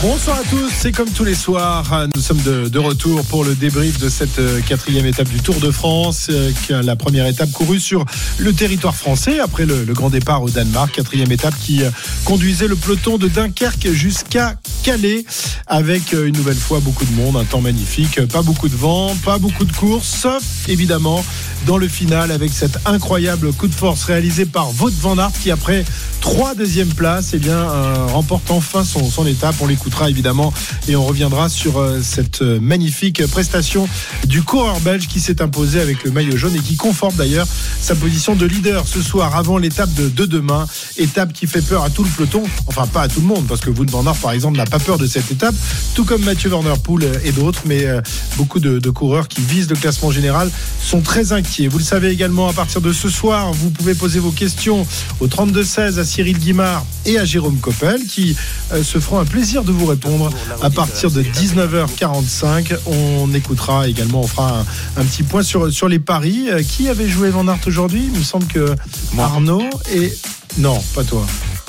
Bonsoir à tous, c'est comme tous les soirs, nous sommes de, retour pour le débrief de cette euh, quatrième étape du Tour de France, euh, la première étape courue sur le territoire français après le, grand départ au Danemark, quatrième étape qui euh, conduisait le peloton de Dunkerque jusqu'à Calais, avec une nouvelle fois beaucoup de monde, un temps magnifique, pas beaucoup de vent, pas beaucoup de courses, sauf évidemment dans le final avec cet incroyable coup de force réalisé par Wout van Aert qui après trois deuxièmes places eh bien, remporte enfin son, étape. L'écoutera évidemment et on reviendra sur euh, cette euh, magnifique prestation du coureur belge qui s'est imposé avec le maillot jaune et qui conforte d'ailleurs sa position de leader ce soir avant l'étape de, de demain. Étape qui fait peur à tout le peloton, enfin pas à tout le monde parce que Wout van par exemple n'a pas peur de cette étape, tout comme Mathieu Werner Poel et d'autres, mais euh, beaucoup de, de coureurs qui visent le classement général sont très inquiets. Vous le savez également, à partir de ce soir, vous pouvez poser vos questions au 32-16 à Cyril Guimard et à Jérôme Coppel qui euh, se feront un plaisir de vous répondre à partir de 19h45. On écoutera également, on fera un, un petit point sur, sur les paris. Euh, Qui avait joué Van Aert aujourd'hui? Il me semble que Arnaud et... Non, pas toi.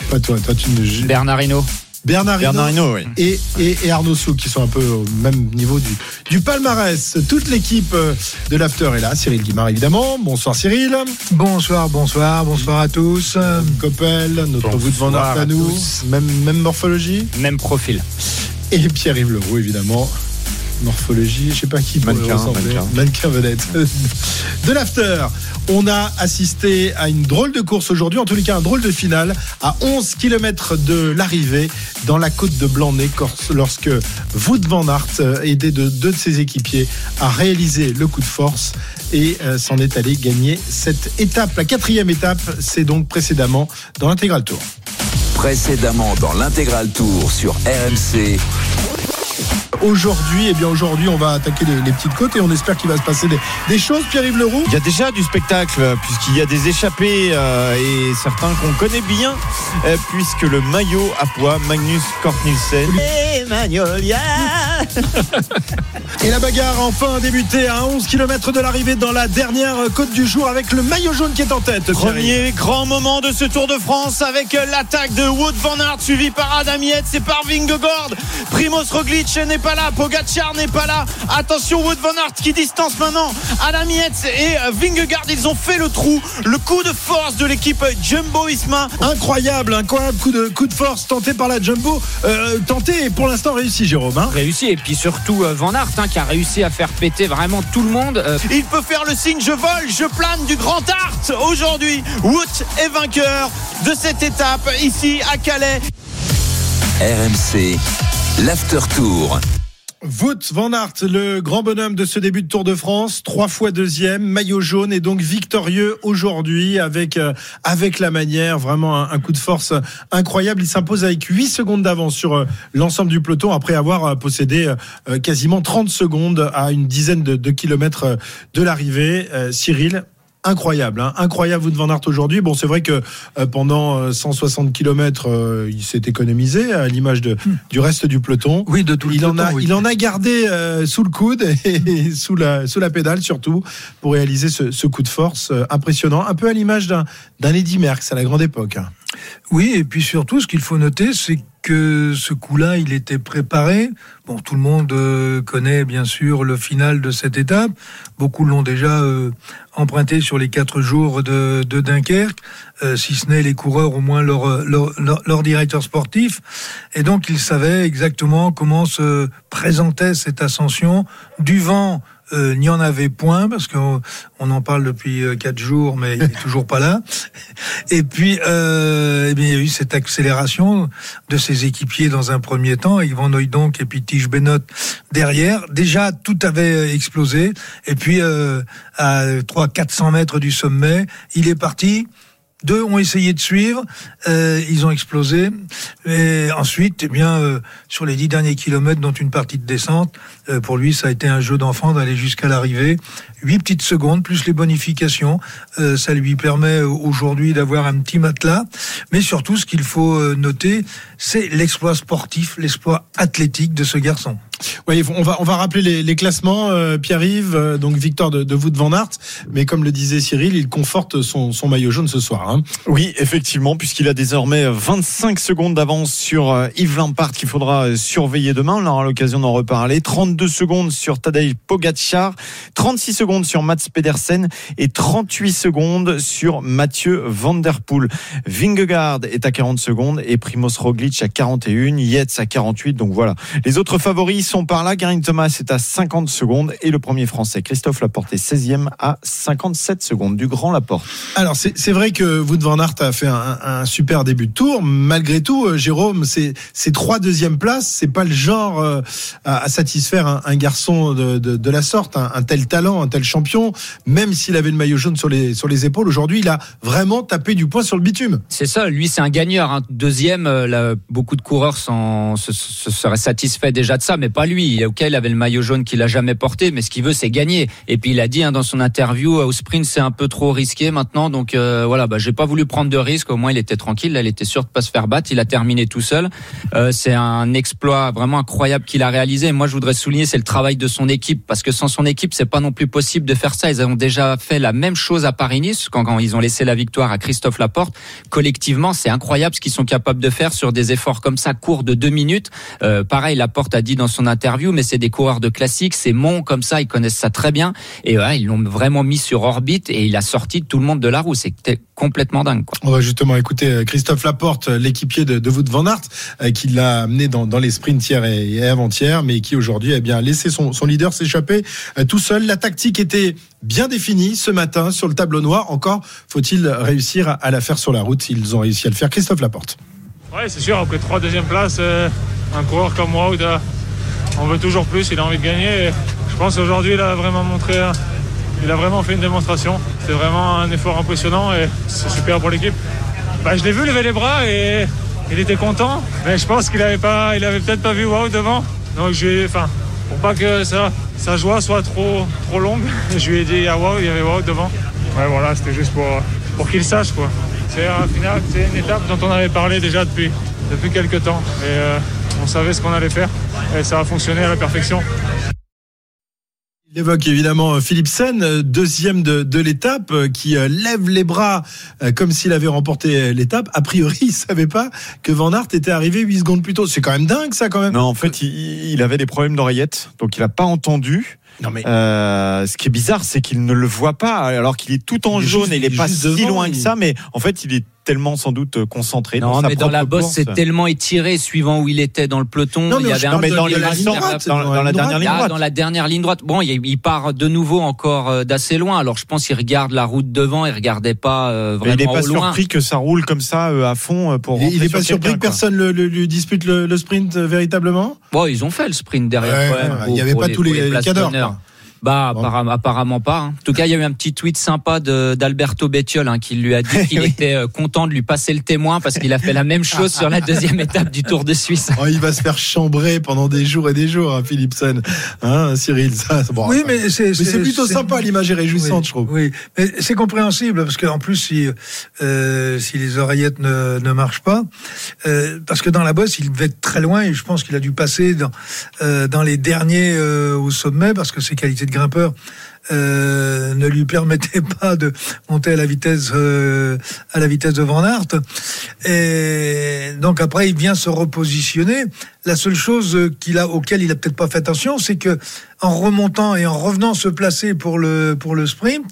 Pas toi, toi tu ne... Bernard Hinault. Bernard Bernard Hinault, oui. et, et, et Arnaud Souk qui sont un peu au même niveau du, du palmarès. Toute l'équipe euh, de l'After est là. Cyril Guimard évidemment. Bonsoir Cyril. Bonsoir, bonsoir, bonsoir à tous. Coppel, notre Wout van Aert à nous. tous. Même, même morphologie. Même profil. Et Pierre-Yves Leroux évidemment. Morphologie, je sais pas qui Mannequin, mannequin. Mannequin vedette. De l'after, on a assisté à une drôle de course aujourd'hui, en tous les cas un drôle de finale, à 11 km de l'arrivée dans la côte de Blanc-Nez, lorsque Wout van Aert, euh, aidé de deux de ses équipiers, a réalisé le coup de force et euh, s'en est allé gagner cette étape. La quatrième étape, c'est donc précédemment dans l'intégral tour. Précédemment dans l'intégral tour sur RMC. Aujourd'hui, eh bien aujourd'hui, on va attaquer les, les petites côtes et on espère qu'il va se passer des, des choses. Pierre-Yves Leroux. Il y a déjà du spectacle euh, puisqu'il y a des échappés euh, et certains qu'on connaît bien euh, puisque le maillot à poids Magnus Cort Nielsen et Magnolia Et la bagarre a enfin débuté à 11 km de l'arrivée dans la dernière côte du jour avec le maillot jaune qui est en tête. Premier grand moment de ce Tour de France avec l'attaque de Wout van Aert suivi par Adam Yates et par Vingegaard. Primoz Roglic n'est pas là, Pogacar n'est pas là. Attention Wout van Aert qui distance maintenant Adam Yates et euh, Vingegaard. Ils ont fait le trou. Le coup de force de l'équipe Jumbo-Isma. Incroyable, incroyable coup de, coup de force tenté par la Jumbo. Euh, tenté et pour l'instant réussi, Jérôme. hein. Réussi. Et puis surtout euh, Van Aert hein, qui a réussi à faire péter vraiment tout le monde. Euh, Il peut faire le signe je vole, je plane du Grand Art aujourd'hui. Wout est vainqueur de cette étape ici à Calais. RMC. L'after tour. Wout van Aert, le grand bonhomme de ce début de Tour de France, trois fois deuxième, maillot jaune et donc victorieux aujourd'hui avec euh, avec la manière, vraiment un, coup de force incroyable. Il s'impose avec 8 secondes d'avance sur euh, l'ensemble du peloton après avoir euh, possédé quasiment 30 secondes à une dizaine de, kilomètres de l'arrivée. Cyril. Incroyable, hein incroyable Wout van Aert aujourd'hui. Bon, c'est vrai que euh, pendant euh, 160 km, il s'est économisé à l'image de du reste du peloton. oui, de tout le Il en, peloton, a, oui. il en a gardé euh, sous le coude et sous la, sous la pédale surtout pour réaliser ce, ce coup de force euh, impressionnant, un peu à l'image d'un d'un Eddy Merckx à la grande époque. hein. Oui, et puis surtout, ce qu'il faut noter, c'est que ce coup-là, il était préparé. Bon, tout le monde euh, connaît bien sûr le final de cette étape. Beaucoup l'ont déjà euh, emprunté sur les quatre jours de, Dunkerque, euh, si ce n'est les coureurs, au moins leur, leur, leur, leur directeur sportif. Et donc, ils savaient exactement comment se présentait cette ascension. Du vent, euh, n'y en avait point parce qu'on on en parle depuis euh, quatre jours, mais il est toujours pas là. Et puis, euh, eh bien, il y a eu cette accélération de ses équipiers dans un premier temps, avec Van donc et puis Tige Bennett derrière. Déjà, tout avait euh, explosé. Et puis, euh, à 300-400 mètres du sommet, il est parti Deux ont essayé de suivre, euh, ils ont explosé. Et ensuite, eh bien, euh, sur les dix derniers kilomètres, dont une partie de descente, euh, pour lui, ça a été un jeu d'enfant d'aller jusqu'à l'arrivée. Huit petites secondes plus les bonifications, euh, ça lui permet aujourd'hui d'avoir un petit matelas. Mais surtout, ce qu'il faut euh, noter, c'est l'exploit sportif, l'exploit athlétique de ce garçon. Oui, on va on va rappeler les, les classements. Euh, Pierre-Yves, euh, donc victoire de, de Wout van Aert, mais comme le disait Cyril, il conforte son, son maillot jaune ce soir. Hein. Oui, effectivement, puisqu'il a désormais 25 secondes d'avance sur euh, Yves Lampard qu'il faudra euh, surveiller demain. On aura l'occasion d'en reparler. 32 secondes sur Tadej Pogacar, 36 secondes sur Mats Pedersen et 38 secondes sur Mathieu Van Der Poel. Vingegaard est à 40 secondes et Primoz Roglic à 41, Yates à 48. Donc voilà, les autres favoris sont par là. Garin Thomas est à 50 secondes et le premier français Christophe Laporte est 16e à 57 secondes du grand Laporte. Alors c'est vrai que Wout van Aert a fait un, super début de tour. Malgré tout, euh, Jérôme, ces trois deuxièmes places, c'est pas le genre euh, à, à satisfaire un, garçon de, de, la sorte, un, tel talent, un tel champion. Même s'il avait le maillot jaune sur les sur les épaules, aujourd'hui, il a vraiment tapé du poing sur le bitume. C'est ça, lui c'est un gagneur. hein. Deuxième, euh, beaucoup de coureurs s'en- se, se seraient satisfaits déjà de ça, mais pas lui. Ok, il avait le maillot jaune qu'il a jamais porté, mais ce qu'il veut c'est gagner. Et puis il a dit hein, dans son interview, euh, au sprint c'est un peu trop risqué maintenant, donc euh, voilà, bah, j'ai pas voulu prendre de risque. Au moins il était tranquille, là, il était sûr de pas se faire battre. Il a terminé tout seul. C'est un exploit vraiment incroyable qu'il a réalisé. Moi je voudrais souligner c'est le travail de son équipe, parce que sans son équipe c'est pas non plus possible de faire ça. Ils ont déjà fait la même chose à Paris-Nice quand, ils ont laissé la victoire à Christophe Laporte collectivement, c'est incroyable ce qu'ils sont capables de faire sur des efforts comme ça, courts de deux minutes. Euh, pareil, Laporte a dit dans son interview, mais c'est des coureurs de classique, c'est Mont comme ça, ils connaissent ça très bien. Et ouais, ils l'ont vraiment mis sur orbite et il a sorti tout le monde de la roue. C'était complètement dingue. On va justement écouter euh, Christophe Laporte, euh, l'équipier de, de van Aert, qui l'a amené dans, les sprints hier et, et avant-hier, mais qui aujourd'hui a bien laissé son, leader s'échapper euh, tout seul. La tactique était bien définie ce matin sur le tableau noir. Encore faut-il réussir à, la faire sur la route. Ils ont réussi à le faire. Christophe Laporte. Ouais, c'est sûr, après trois deuxième place, euh, un coureur comme moi, on veut toujours plus, il a envie de gagner. Je pense qu'aujourd'hui, il a vraiment montré, euh, il a vraiment fait une démonstration. C'est vraiment un effort impressionnant et c'est super pour l'équipe. Bah, je l'ai vu lever les bras et il était content, mais je pense qu'il avait pas, il avait peut-être pas vu Wow devant. Donc je enfin, pour pas que sa joie soit trop, trop longue, je lui ai dit à Wow, il y avait Wow devant. Ouais, voilà, c'était juste pour, pour qu'il sache quoi. C'est final, c'est une étape dont on avait parlé déjà depuis, depuis quelques temps. Et euh, on savait ce qu'on allait faire. Et ça a fonctionné à la perfection. Il évoque évidemment euh, Philipsen, euh, deuxième de, de l'étape, euh, qui lève les bras comme s'il avait remporté l'étape. A priori, il savait pas que Van Aert était arrivé 8 secondes plus tôt. C'est quand même dingue ça quand même. Non, en fait, il, il avait des problèmes d'oreillette, donc il n'a pas entendu. Non mais Euh, ce qui est bizarre, c'est qu'il ne le voit pas, alors qu'il est tout en Il est jaune juste- et il est pas si devant, loin que ça, mais en fait, il est tellement sans doute concentré Non, dans sa mais dans la bosse, c'est tellement étiré suivant où il était dans le peloton. Non, mais il y avait un mais dans la ligne droite, dans- dans la dernière ligne Ah, droite. dans la dernière ligne droite. Bon, il, il part de nouveau encore euh, d'assez loin. Alors je pense qu'il regarde la route devant, il regardait pas euh, Mais vraiment il n'est pas au loin. surpris que ça roule comme ça euh, à fond euh, pour il, est- il rentrer est pas sur surpris que personne le, le- lui dispute le, le sprint euh, véritablement? Bon, ils ont fait le sprint derrière. Ouais, quand même, ouais, pour- il y avait pas tous les quoi. Bah apparemment, apparemment pas. hein. En tout cas, il y a eu un petit tweet sympa d'Alberto Bettiol hein, qui lui a dit qu'il Oui. était euh, content de lui passer le témoin parce qu'il a fait la même chose sur la deuxième étape du Tour de Suisse. Oh, il va se faire chambrer pendant des jours et des jours, hein, Philipsen. Hein, Cyril, ça, bon, oui, mais c'est plutôt sympa, l'image est réjouissante, oui, je trouve. Oui, mais c'est compréhensible parce qu'en plus, si, euh, si les oreillettes ne, ne marchent pas, euh, parce que dans la bosse, il devait être très loin et je pense qu'il a dû passer dans, euh, dans les derniers euh, au sommet parce que ses qualités de grimpeur euh, ne lui permettaient pas de monter à la vitesse euh, à la vitesse de Van Aert. Et donc après, il vient se repositionner. La seule chose qu'il a, auquel il a peut-être pas fait attention, c'est que en remontant et en revenant se placer pour le pour le sprint,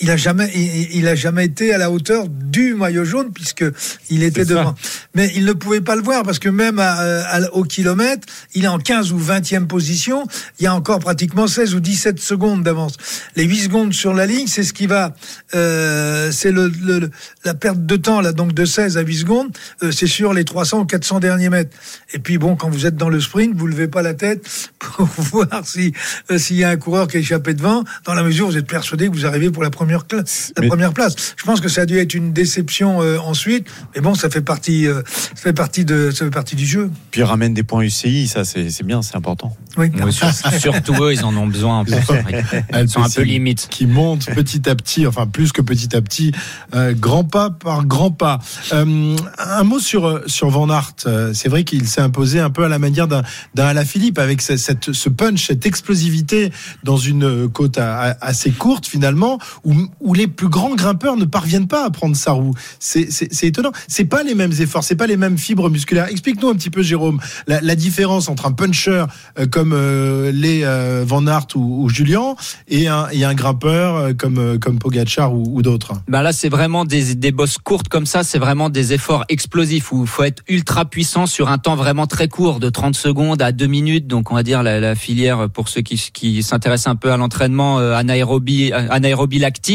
il a jamais il, il a jamais été à la hauteur du maillot jaune puisque il était devant. mais il ne pouvait pas le voir parce que même à, à- au kilomètre, il est en 15 ou 20e position. Il y a encore pratiquement 16 ou 17 secondes d'avance. Les 8 secondes sur la ligne, c'est ce qui va, euh, c'est le, le- le- la perte de temps là, donc de 16 à 8 secondes, euh, c'est sur les 300 ou 400 derniers mètres. Et puis bon, quand vous êtes dans le sprint, vous levez pas la tête pour voir si euh, s'il y a un coureur qui a échappé devant, dans la mesure où vous êtes persuadé que vous arrivez pour la première classe, la Mais- première place. Je pense que ça a dû être une déception euh, ensuite, mais bon, ça fait partie, euh, ça fait partie de, ça fait partie du jeu. Puis il ramène des points UCI, ça c'est c'est bien, c'est important. Oui. Oui, sur- surtout eux, ils en ont besoin. plus. Ils sont un peu limites. qui monte petit à petit, enfin plus que petit à petit, euh, grand pas par grand pas. Euh, un mot sur sur Van. Euh, C'est vrai qu'il s'est imposé un peu à la manière d'un d'un Alaphilippe avec ce- cette, ce punch, cette explosivité dans une côte à- à- assez courte finalement, où, où les plus grands grimpeurs ne parviennent pas à prendre sa roue. C'est étonnant. C'est pas les mêmes efforts, c'est pas les mêmes fibres musculaires. Explique-nous un petit peu, Jérôme, la, différence entre un puncher euh, comme euh, les euh, Van Aert ou, ou Julien et un, grimpeur euh, comme comme Pogacar ou, d'autres. Ben là, c'est vraiment des, des bosses courtes comme ça. C'est vraiment des efforts explosifs où il faut être ultra puissant sur un temps vraiment très court, de 30 secondes à 2 minutes. Donc, on va dire la, filière pour ceux qui, qui s'intéressent un peu à l'entraînement anaérobie, anaérobie lactique.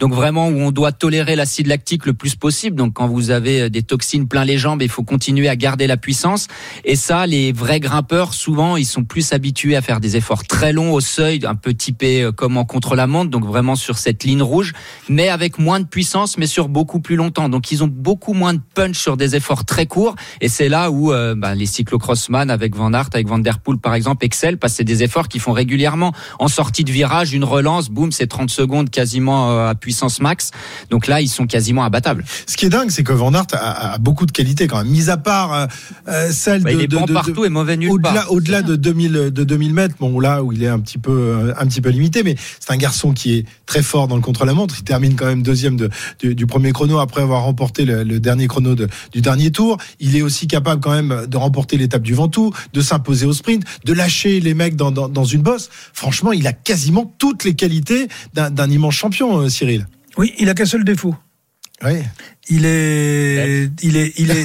Donc, vraiment où on doit tolérer l'acide lactique le plus possible. Donc, quand vous avez euh, des toxines plein les jambes, il faut continuer à garder la puissance. Et ça, les vrais grimpeurs, souvent, ils sont plus habitués à faire des efforts très longs au seuil, un peu typé euh, comme en contre-la-montre, donc vraiment sur cette ligne rouge, mais avec moins de puissance, mais sur beaucoup plus longtemps. Donc ils ont beaucoup moins de punch sur des efforts très courts, et c'est là où euh, bah, les cyclocrossman avec Van Aert, avec Van Der Poel par exemple, excellent, parce que c'est des efforts qu'ils font régulièrement. En sortie de virage, une relance, boum, c'est 30 secondes quasiment euh, à puissance max. Donc là, ils sont quasiment abattables. Ce qui est dingue, c'est que Van Aert a, a beaucoup de qualités quand même, mis à part euh, euh, celle Bah, de, il est de- bon de- partout et mauvais nulle au-delà, part. au-delà de 2000 de 2000 mètres, bon là où il est un petit peu un petit peu limité, mais c'est un garçon qui est très fort dans le contre-la-montre. Il termine quand même deuxième de, du, du premier chrono après avoir remporté le, le dernier chrono de- du dernier tour. Il est aussi capable quand même de remporter l'étape du Ventoux, de s'imposer au sprint, de lâcher les mecs dans, dans, dans une bosse. Franchement, il a quasiment toutes les qualités d'un, d'un immense champion, euh, Cyril. Oui, il a qu'un seul défaut. Oui. Il est, il est, il est.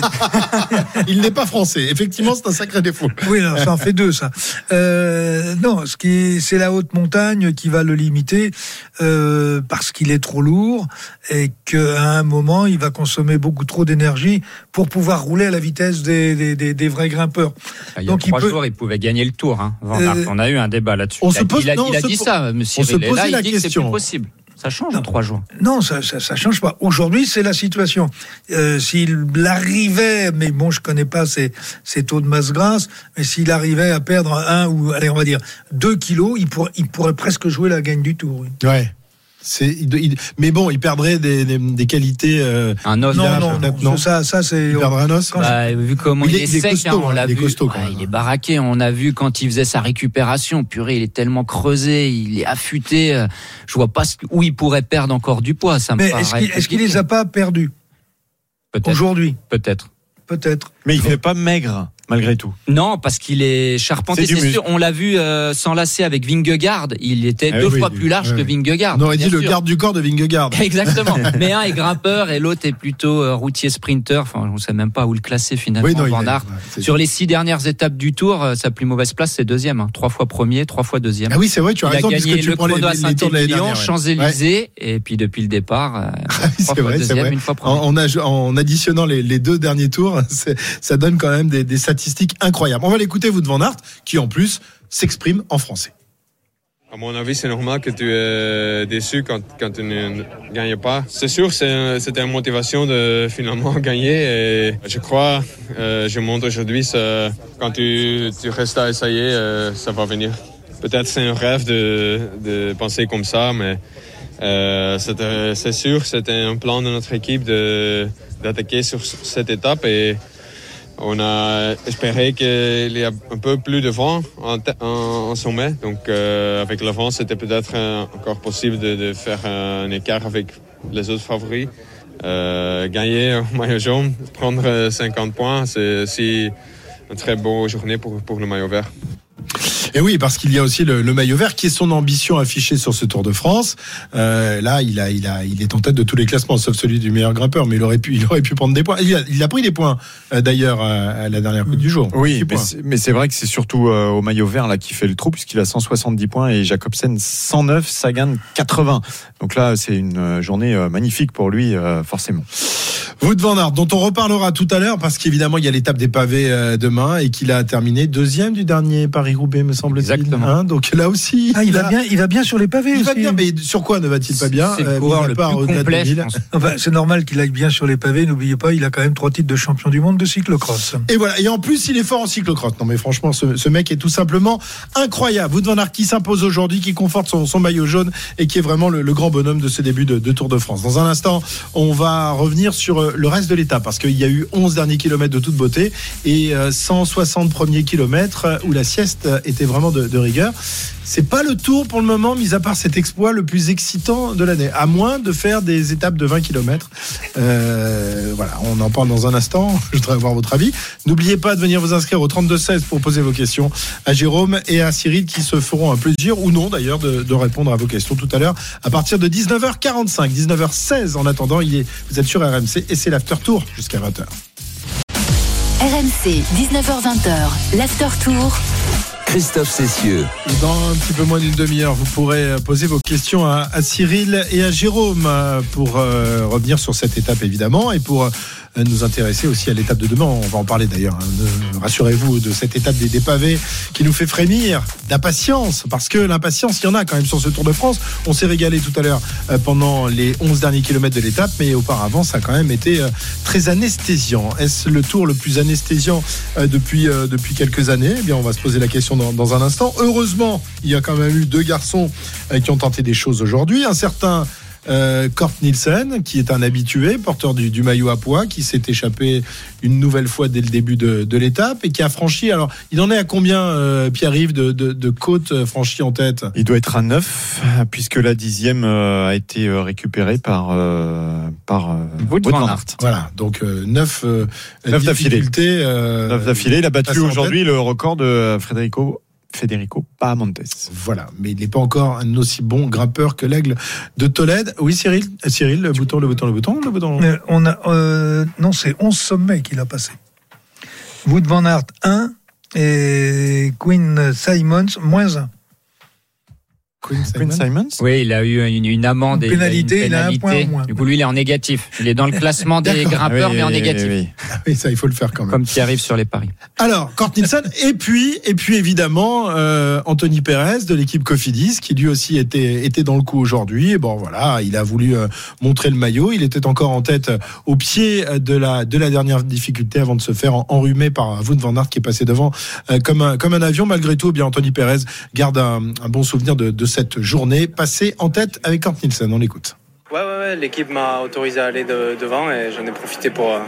Il n'est pas français. Effectivement, c'est un sacré défaut. Oui, non, ça en fait deux, ça. Euh, non, ce qui est, c'est la haute montagne qui va le limiter euh, parce qu'il est trop lourd et qu'à un moment, il va consommer beaucoup trop d'énergie pour pouvoir rouler à la vitesse des, des, des, des vrais grimpeurs. Il y a Donc, il trois peut- jours, il pouvait gagner le tour. Hein, Van. Euh, on a eu un débat là-dessus. on il a, se pose- il a- non, il a on se dit ça, monsieur. on se Cyril. Posait là, il la dit que c'est question. plus possible. Ça change en trois jours. Non, ça, ça, ça change pas. Aujourd'hui, c'est la situation. Euh, s'il arrivait, mais bon, je connais pas ses, ses taux de masse grasse, mais s'il arrivait à perdre un ou, allez, on va dire deux kilos, il pourrait, il pourrait presque jouer la gagne du tour. oui. Ouais. C'est, il- il- mais bon, il perdrait des, des, des qualités. euh, Un os. Non, non, peut-être non, non. ça, ça c'est. il perdrait un os. Bah, vu comment Il il, est- sec, costaud, hein, on hein, l'a il est vu. costaud, quand Ouais, même. il est baraqué. On a vu quand il faisait sa récupération. Purée, il est tellement creusé, il est affûté. euh, Je vois pas où il pourrait perdre encore du poids. Ça me Mais paraît est-ce qu'il est-ce qu'il compliqué. les a pas perdus Peut-être. aujourd'hui? Peut-être. Peut-être. Mais il fait pas maigre malgré tout. Non, parce qu'il est charpenté. C'est sûr. On l'a vu euh, s'enlacer avec Vingegaard. Il était Ah deux oui, fois oui, plus large oui. que Vingegaard. On aurait dit bien le sûr. garde du corps de Vingegaard. Exactement. Mais un est grimpeur et l'autre est plutôt euh, routier sprinter. Enfin, on ne sait même pas où le classer finalement. Oui, non, il Van est- Aert. ouais, c'est- Sur les six dernières étapes du Tour, euh, sa plus mauvaise place c'est deuxième. hein. Trois fois premier, trois fois deuxième. Ah oui, c'est vrai, tu as Il a raison, puisque gagné tu le prends chrono à les Saint-Émilion, ouais. Champs-Élysées, et puis depuis le départ, euh, Ah trois fois vrai, deuxième, une fois premier. En, additionnant les, deux derniers tours, ça donne quand même des, des On va l'écouter, vous, de Van qui en plus s'exprime en français. À mon avis, c'est normal que tu es déçu quand, quand tu ne gagnes pas. C'est sûr, c'était une motivation de finalement gagner. Et je crois, euh, je montre aujourd'hui, quand tu, restes à essayer, euh, ça va venir. Peut-être c'est un rêve de, de penser comme ça, mais euh, c'est sûr, c'était un plan de notre équipe d'attaquer sur cette étape. Et on a espéré qu'il y a un peu plus de vent en, sommet. Donc, euh, avec le vent, c'était peut-être euh, encore possible de, faire un écart avec les autres favoris. Euh, gagner un maillot jaune, prendre euh, 50 points, c'est aussi une très bonne journée pour, pour le maillot vert. Et oui, parce qu'il y a aussi le, le, maillot vert qui est son ambition affichée sur ce Tour de France. Euh, là, il a, il a, il est en tête de tous les classements, sauf celui du meilleur grimpeur, mais il aurait pu, il aurait pu prendre des points. Il a, il a pris des points euh, d'ailleurs à, la dernière Coupe du jour. Oui, mais c'est vrai que c'est surtout euh, au maillot vert là qui fait le trou puisqu'il a 170 points et Jacobsen 109, Sagan 80. Donc là, c'est une journée magnifique pour lui, euh, forcément. Wout van Aert, dont on reparlera tout à l'heure, parce qu'évidemment, il y a l'étape des pavés demain et qu'il a terminé deuxième du dernier Paris-Roubaix, me semble-t-il. Exactement. Hein, donc là aussi. Ah, il, va bien, il va bien sur les pavés. Il aussi. va bien, mais sur quoi ne va-t-il pas bien C'est pense. Enfin, c'est normal qu'il aille bien sur les pavés. N'oubliez pas, il a quand même trois titres de champion du monde de cyclocross. Et voilà. Et en plus, il est fort en cyclocross. Non, mais franchement, ce, ce mec est tout simplement incroyable. Wout van Aert qui s'impose aujourd'hui, qui conforte son, son, maillot jaune et qui est vraiment le, le grand bonhomme de ce début de, de, Tour de France. Dans un instant, on va revenir sur euh, le reste de l'étape parce qu'il y a eu 11 derniers kilomètres de toute beauté et 160 premiers kilomètres où la sieste était vraiment de, de rigueur. C'est pas le tour pour le moment, mis à part cet exploit le plus excitant de l'année, à moins de faire des étapes de 20 km. Euh, voilà, on en parle dans un instant. Je voudrais avoir votre avis. N'oubliez pas de venir vous inscrire au 32-16 pour poser vos questions à Jérôme et à Cyril qui se feront un plaisir, ou non d'ailleurs, de, répondre à vos questions tout à l'heure à partir de 19h45, 19h16 en attendant. Il est, vous êtes sur RMC et c'est l'after tour jusqu'à 20h. RMC, 19h20h, l'after tour. Christophe Cessieux. Dans un petit peu moins d'une demi-heure, vous pourrez poser vos questions à, Cyril et à Jérôme pour euh, revenir sur cette étape évidemment et pour euh, nous intéresser aussi à l'étape de demain. On va en parler d'ailleurs. Hein. Rassurez-vous de cette étape des, des, pavés qui nous fait frémir d'impatience parce que l'impatience, il y en a quand même sur ce Tour de France. On s'est régalé tout à l'heure euh, pendant les 11 derniers kilomètres de l'étape, mais auparavant, ça a quand même été euh, très anesthésiant. Est-ce le tour le plus anesthésiant euh, depuis, depuis quelques années? Eh bien, on va se poser la question dans, dans, un instant. Heureusement, il y a quand même eu deux garçons qui ont tenté des choses aujourd'hui. Un certain euh, Kort Nielsen, qui est un habitué, porteur du, du maillot à poids, qui s'est échappé une nouvelle fois dès le début de, de l'étape et qui a franchi. Alors, il en est à combien, euh, Pierre-Yves, de, de, de côtes franchies en tête? Il doit être à 9, puisque la dixième euh, a été récupérée par, euh, par Wout van Aert. Voilà, donc 9 9 d'affilée. 9 d'affilée. Il a battu aujourd'hui le record de Federico Federico Pamontes. Voilà, mais il n'est pas encore un aussi bon grimpeur que l'aigle de Tolède. Oui, Cyril, Cyril, le bouton, le bouton, le bouton, le bouton. Euh, on a, euh, non, c'est 11 sommets qu'il a passé. Wood Van Aert 1 et Queen Simons moins 1. Queen Simons. Queen Simons Oui, il a eu une, une amende une pénalité, et une pénalité. il a un point en moins. Du coup, lui, il est en négatif. Il est dans le classement des grimpeurs, oui, mais en oui, négatif. oui, Ah oui, ça, il faut le faire quand même. Comme qui arrive sur les paris. Alors, Kort Nielsen, et puis, et puis évidemment, euh, Anthony Perez de l'équipe Cofidis, qui lui aussi était, était dans le coup aujourd'hui. Et bon, voilà, il a voulu euh, montrer le maillot. Il était encore en tête euh, au pied de la, de la dernière difficulté avant de se faire enrhumer par Wout van Aert qui est passé devant euh, comme, un, comme un avion. Malgré tout, eh bien, Anthony Perez garde un, un bon souvenir de, de cette journée passée en tête avec Kort Nielsen. On l'écoute. Ouais, l'équipe m'a autorisé à aller de, devant et j'en ai profité pour, euh,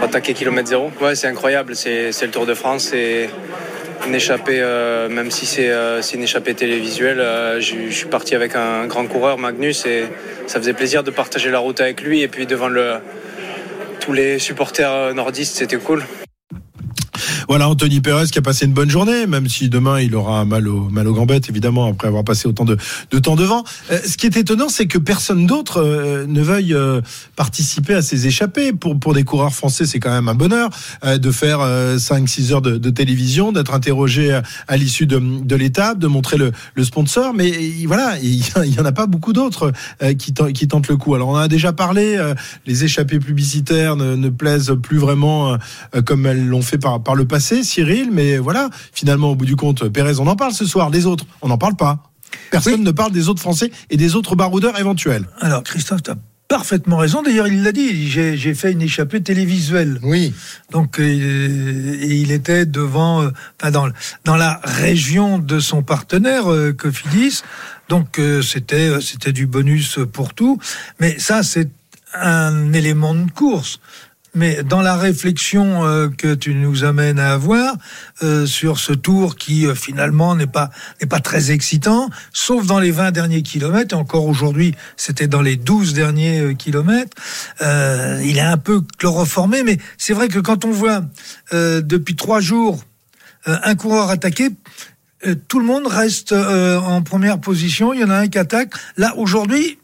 attaquer kilomètre zéro. Ouais, c'est incroyable, c'est le Tour de France. C'est une échappée, euh, même si c'est euh, une échappée télévisuelle, je suis parti avec un grand coureur, Magnus, et ça faisait plaisir de partager la route avec lui. Et puis devant le, tous les supporters nordistes, c'était cool. Voilà Anthony Perez qui a passé une bonne journée, même si demain il aura mal au mal aux gambettes évidemment après avoir passé autant de, de temps devant. Euh, ce qui est étonnant, c'est que personne d'autre euh, ne veuille euh, participer à ces échappées. Pour pour des coureurs français, c'est quand même un bonheur de faire 5-6 heures de, télévision, d'être interrogé à, l'issue de, de l'étape, de montrer le, le sponsor. Mais voilà, il y en a pas beaucoup d'autres qui, qui tentent le coup. Alors on en a déjà parlé. les échappées publicitaires ne, ne plaisent plus vraiment comme elles l'ont fait par par le passé, Cyril, mais voilà, finalement, au bout du compte, Pérez, on en parle ce soir. Les autres, on n'en parle pas. Personne oui. ne parle des autres Français et des autres baroudeurs éventuels. Alors, Christophe, tu as parfaitement raison. D'ailleurs, il l'a dit, j'ai fait une échappée télévisuelle. Oui. Donc, euh, et il était devant, euh, dans, dans la région de son partenaire, euh, Cofidis. Donc, euh, c'était c'était du bonus pour tout. Mais ça, c'est un élément de course mais dans la réflexion euh, que tu nous amènes à avoir euh, sur ce tour qui euh, finalement n'est pas n'est pas très excitant, sauf dans les 20 derniers kilomètres, et encore aujourd'hui c'était dans les 12 derniers euh, kilomètres, il est un peu chloroformé, mais c'est vrai que quand on voit depuis trois jours un coureur attaqué, euh, tout le monde reste euh, en première position. Il y en a un qui attaque. Là, aujourd'hui,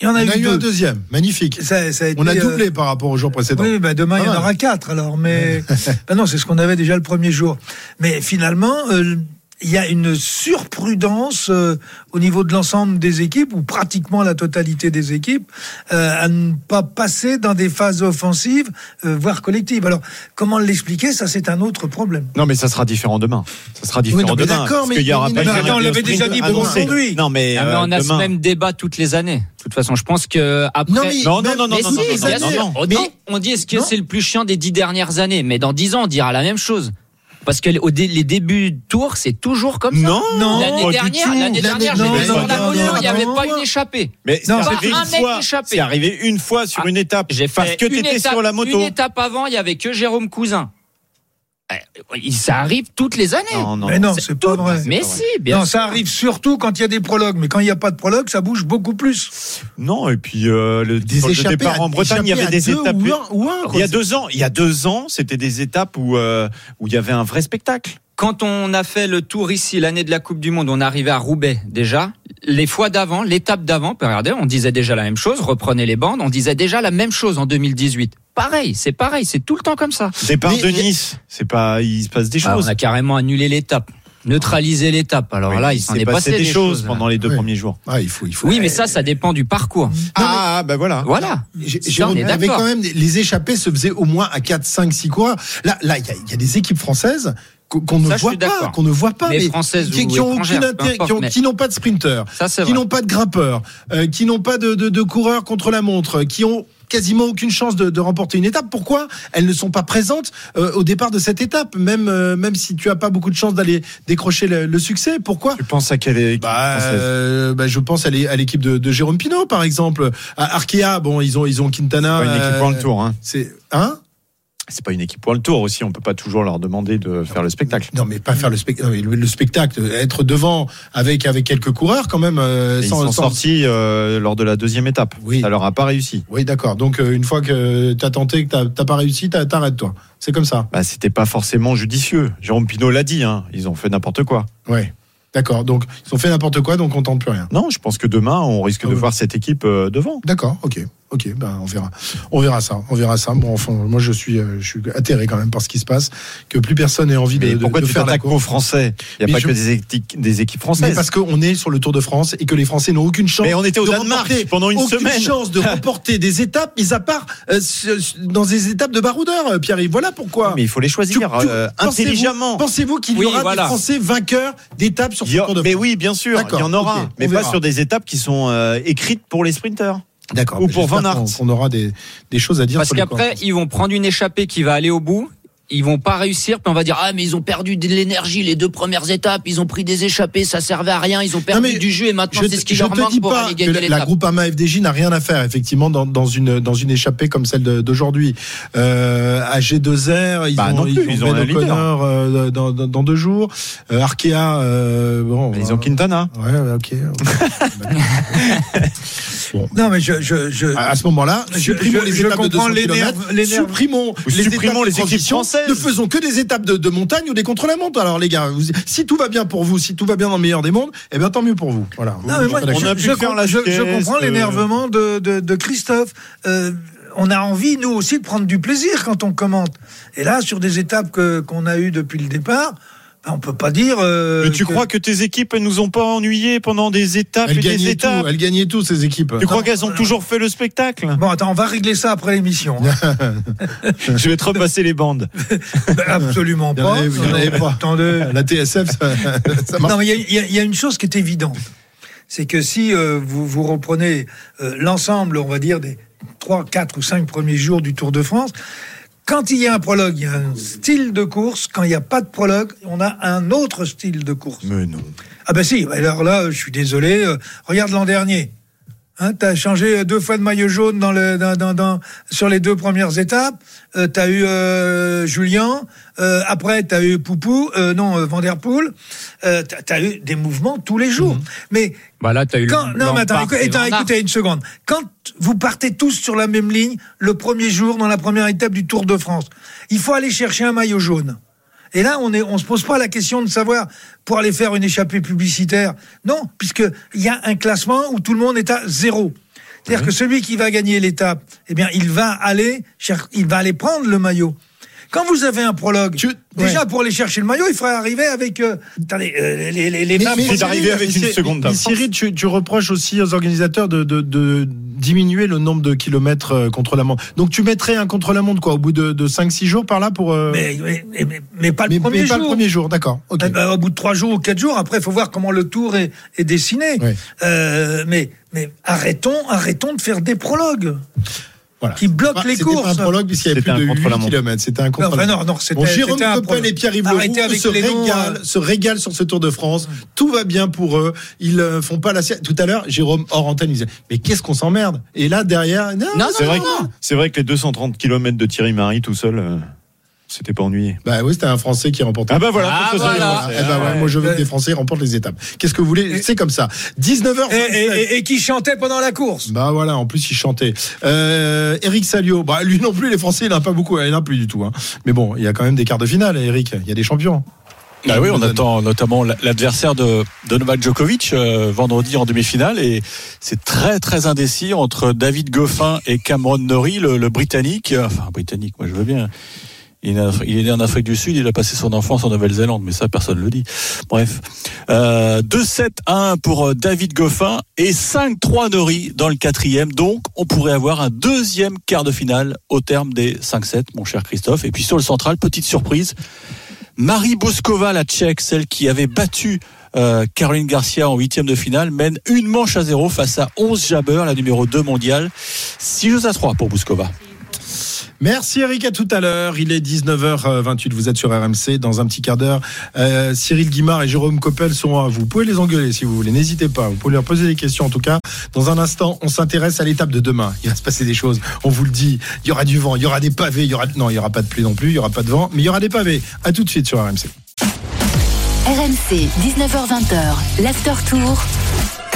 il y en a, On a eu, deux. un deuxième, magnifique. Ça- ça a été, On a euh, doublé par rapport au jour précédent. Oui, bah demain, il y en aura quatre, alors. Mais bah non, c'est ce qu'on avait déjà le premier jour. Mais finalement, euh, il y a une surprudence euh, au niveau de l'ensemble des équipes, ou pratiquement la totalité des équipes, euh, à ne pas passer dans des phases offensives, euh, voire collectives. Alors, comment l'expliquer? Ça, c'est un autre problème. Non, mais ça sera différent demain. Ça sera différent Oui, non, mais demain. d'accord, parce mais- qu'il y aura mais- mais on l'avait de déjà dit pour aujourd'hui. Non, mais, Ah, mais euh, on a demain. ce même débat toutes les années. De toute façon, je pense que après. Non, mais- Non, non, non, non, non, non, non, bien non, non. On dit, est-ce que c'est le plus chiant des dix dernières années? Mais dans dix ans, on dira la même chose. Parce que au dé- les débuts de tour, c'est toujours comme ça. Non, Non, L'année dernière, l'année dernière, il n'y avait pas une échappée. Mais c'est Non, Pas arrivé un une mec fois. échappé. C'est arrivé une fois sur Ah, une étape. J'ai Parce fait que tu une étais étape- sur la moto. Une étape avant, il y avait que Jérôme Cousin. Eh, Ça arrive toutes les années. Non, non, mais non, c'est pas vrai. Mais si, bien Non, sûr. ça arrive surtout quand il y a des prologues. Mais quand il n'y a pas de prologue, ça bouge beaucoup plus. Non, et puis euh, le, Des le départ à- en Bretagne, il y avait des deux étapes. ou un, ou un, Il y a deux ans, il y a deux ans, c'était des étapes où euh, où il y avait un vrai spectacle. Quand on a fait le tour ici l'année de la Coupe du Monde, on arrivait à Roubaix déjà. Les fois d'avant, l'étape d'avant, regardez, on disait déjà la même chose. Reprenez les bandes, on disait déjà la même chose en 2018. Pareil, c'est pareil, c'est tout le temps comme ça. Départ Mais de Nice, c'est pas, il se passe des Ah, choses. on a carrément annulé l'étape, neutralisé l'étape. Alors Oui, là, il s'en s'est est passé passé des choses pendant les deux premiers jours. Ah, il faut, il faut. Oui, mais ça, ça dépend du parcours. Ah, bah voilà. Voilà. Jérôme, avait d'accord. quand même des- les échappées se faisaient au moins à 4, 5, 6 coureurs. Là, là, il y, a- il y a des équipes françaises qu'on ne voit suis pas, d'accord. qu'on ne voit pas, Mais mais françaises qui, ou qui ont étrangères, aucun peu intérêt, importe, qui ont- mais- qui n'ont pas de sprinteurs, Ça, c'est qui n'ont pas de grimpeurs, euh, qui n'ont pas de, de, de coureurs contre la montre, qui ont quasiment aucune chance de, de remporter une étape. Pourquoi elles ne sont pas présentes euh, au départ de cette étape, même euh, même si tu as pas beaucoup de chance d'aller décrocher le, le succès Pourquoi Tu penses à quelle équipe bah, euh, bah, je pense à l'é- à l'équipe de, de Jérôme Pinault, par exemple. À Arkea, bon, ils ont ils ont Quintana. Pas une équipe euh, pour le tour. Hein. C'est hein? C'est pas une équipe pour le tour aussi. On peut pas toujours leur demander de faire le spectacle. Non, mais pas faire le, spec- non, mais le, le spectacle, être devant avec avec quelques coureurs quand même. euh, Et ils sans- sont sans- sortis euh, lors de la deuxième étape. Oui. Ça leur a pas réussi. Oui, d'accord. Donc euh, une fois que t'as tenté, que t'as- pas réussi, t'arrêtes toi. C'est comme ça. Bah, c'était pas forcément judicieux. Jérôme Pinot l'a dit. Hein. Ils ont fait n'importe quoi. Ouais. D'accord. Donc ils ont fait n'importe quoi, donc on tente plus rien. Non, je pense que demain, on risque Ah de ouais. voir cette équipe euh, devant. D'accord. Ok. Ok. Ben on verra. On verra ça. On verra ça. Bon, enfin, moi je suis euh, je suis atterré quand même par ce qui se passe, que plus personne n'ait envie de, Mais de- pourquoi de tu faire la aux Français? Il n'y Mais a pas je- que des équipes, des équipes Mais françaises. parce qu'on est sur le Tour de France et que les Français n'ont aucune chance. Mais on était au de Danemark remporter- pendant une aucune semaine. chance de remporter des étapes, mis à part euh, dans des étapes de baroudeur, euh, Pierre-Yves. Voilà pourquoi. Mais il faut les choisir Tu- tu- euh, pensez-vous- intelligemment. Pensez-vous qu'il y aura voilà. des Français vainqueurs d'étapes sur ce a- Tour de mais France oui, bien sûr, il y en aura, mais pas verra. sur des étapes qui sont euh, écrites pour les sprinteurs. D'accord. Ou pour Van Aert. qu'on- qu'on aura des, des choses à dire. Parce qu'après, ils vont prendre une échappée qui va aller au bout. Ils vont pas réussir, puis on va dire ah mais ils ont perdu de l'énergie les deux premières étapes, ils ont pris des échappées, ça servait à rien, ils ont perdu mais du jus et maintenant je, c'est ce qui leur manque dis pour aller gagner la l'étape. Groupama FDJ n'a rien à faire effectivement dans, dans une dans une échappée comme celle d'aujourd'hui. Euh, à G2R, ils Bah, ont non plus, ils ont un leader. O'Connor, euh, dans, dans, dans deux jours. Euh, Arkea, euh, bon, Ils ont Quintana. Ouais, ok. Bon. Non, mais je, je, je, À à ce moment-là, Je- supprimons je- les je étapes de 200 comprends les km, supprimons, les supprimons équipes Ne faisons que des étapes de, de montagne ou des contre-la-montre. Alors les gars, vous- si tout va bien pour vous, si tout va bien dans le meilleur des mondes, eh bien tant mieux pour vous. Voilà. Non, mais moi, Je- je, on a pu je faire com- la je- je sieste, comprends euh. l'énervement de, de, de Christophe. Euh, on a envie, nous aussi, de prendre du plaisir quand on commente. Et là, sur des étapes que, qu'on a eues depuis le départ, on peut pas dire. euh, Mais tu que- crois que tes équipes elles nous ont pas ennuyés pendant des étapes Elles et des gagnaient tout, étapes elles gagnaient tout ces équipes. Tu crois qu'elles ont toujours fait le spectacle? Bon, attends, on va régler ça après l'émission. hein. Je vais te repasser les bandes. Ben, Absolument Il y en pas. avait- il y en avait pas. La TSF, ça, ça marche. Non, il y a- il y, a- il y a une chose qui est évidente. C'est que si euh, vous, vous reprenez euh, l'ensemble, on va dire, des 3, 4 ou 5 premiers jours du Tour de France, quand il y a un prologue, il y a un style de course. Quand il n'y a pas de prologue, on a un autre style de course. Mais non. Ah ben si, alors là, je suis désolé. euh, regarde l'an dernier. Hein, t'as changé deux fois de maillot jaune dans le, dans, dans, dans- sur les deux premières étapes. Euh, t'as eu euh, Julien. Euh, après, t'as eu Poupou. Euh, non, euh, Van Der Poel. Euh, t'as, t'as eu des mouvements tous les jours. Mais Bah là, t'as eu quand, non, mais attends, écoute- attends, écoutez une seconde. Quand vous partez tous sur la même ligne le premier jour dans la première étape du Tour de France, il faut aller chercher un maillot jaune. Et là, on on se pose pas la question de savoir pour aller faire une échappée publicitaire. Non, puisque il y a un classement où tout le monde est à zéro. C'est-à-dire que celui qui va gagner l'étape, eh bien, il va aller, il va aller prendre le maillot. Quand vous avez un prologue, déjà pour aller chercher le maillot, il faudrait arriver avec euh, attendez, euh, les, les, les maps. Cyril, mais Cyril, tu, tu reproches aussi aux organisateurs de, de, de diminuer le nombre de kilomètres euh, contre la montre. Donc tu mettrais un contre la montre quoi au bout de, de 5-6 jours par là pour. euh, Mais, mais, mais, mais pas le mais- premier mais pas jour. le premier jour, d'accord. Eh ben, au bout de trois jours ou quatre jours, après, il faut voir comment le tour est, est dessiné. Euh, mais, mais arrêtons, arrêtons de faire des prologues. Voilà. Qui bloquent Bah, les c'était courses. pas un prologue puisqu'il y avait C'était plus de un 8 contre-la-montre. km. C'était un contre Non, enfin, non, non, c'était- Bon, Jérôme c'était Coppel et Pierre-Yves Leroux se régalent, euh. se régalent sur ce Tour de France. Tout va bien pour eux. Ils euh, font pas la sieste. Tout à l'heure, Jérôme hors antenne, il disait Mais qu'est-ce qu'on s'emmerde? Et là, derrière, non, C'est vrai, que- c'est vrai que les 230 km de Thierry Marie tout seul, euh, c'était pas ennuyé. Bah oui, c'était un Français qui remportait. Ah bah voilà, Ah, voilà. Français. Eh ben ouais, moi je veux que des Français remportent les étapes. Qu'est-ce que vous voulez? C'est comme ça. 19h. Et, et- et- et qui chantait pendant la course? Bah voilà, en plus il chantait. Euh, Eric Salio, bah lui non plus, les Français, il n'en a pas beaucoup, il n'en a plus du tout. hein. Mais bon, il y a quand même des quarts de finale, Eric. Il y a des champions. Bah oui, on attend notamment l'adversaire de, de Novak Djokovic euh, vendredi en demi-finale et c'est très très indécis entre David Goffin et Cameron Norrie, le, le britannique. euh, Enfin, britannique, moi je veux bien. Il est, né en Afrique du Sud, il a passé son enfance en Nouvelle-Zélande, mais ça personne ne le dit. Bref, euh, 2-7-1 pour euh, David Goffin et 5-3 Norrie dans le quatrième. Donc, on pourrait avoir un deuxième quart de finale au terme des 5-7, mon cher Christophe. Et puis sur le central, petite surprise, Marie Boskova, la Tchèque, celle qui avait battu euh, Caroline Garcia en huitième de finale, mène une manche à zéro face à 11 Jabber, la numéro 2 mondiale. 6 jeux à 3 pour Boskova. Merci Eric, à tout à l'heure. Il est 19h28, vous êtes sur RMC. Dans un petit quart d'heure, euh, Cyril Guimard et Jérôme Coppel seront à vous. Vous pouvez les engueuler si vous voulez, n'hésitez pas. Vous pouvez leur poser des questions en tout cas. Dans un instant, on s'intéresse à l'étape de demain. Il va se passer des choses, on vous le dit. Il y aura du vent, il y aura des pavés, il y aura... Non, il y aura pas de pluie non plus, il y aura pas de vent, mais il y aura des pavés. À tout de suite sur RMC. RMC, 19h20, l'after tour.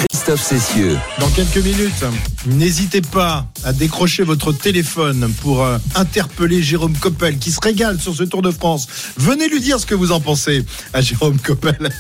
Christophe Cessieux. Dans quelques minutes, n'hésitez pas à décrocher votre téléphone pour euh, interpeller Jérôme Coppel qui se régale sur ce Tour de France. Venez lui dire ce que vous en pensez à Jérôme Coppel.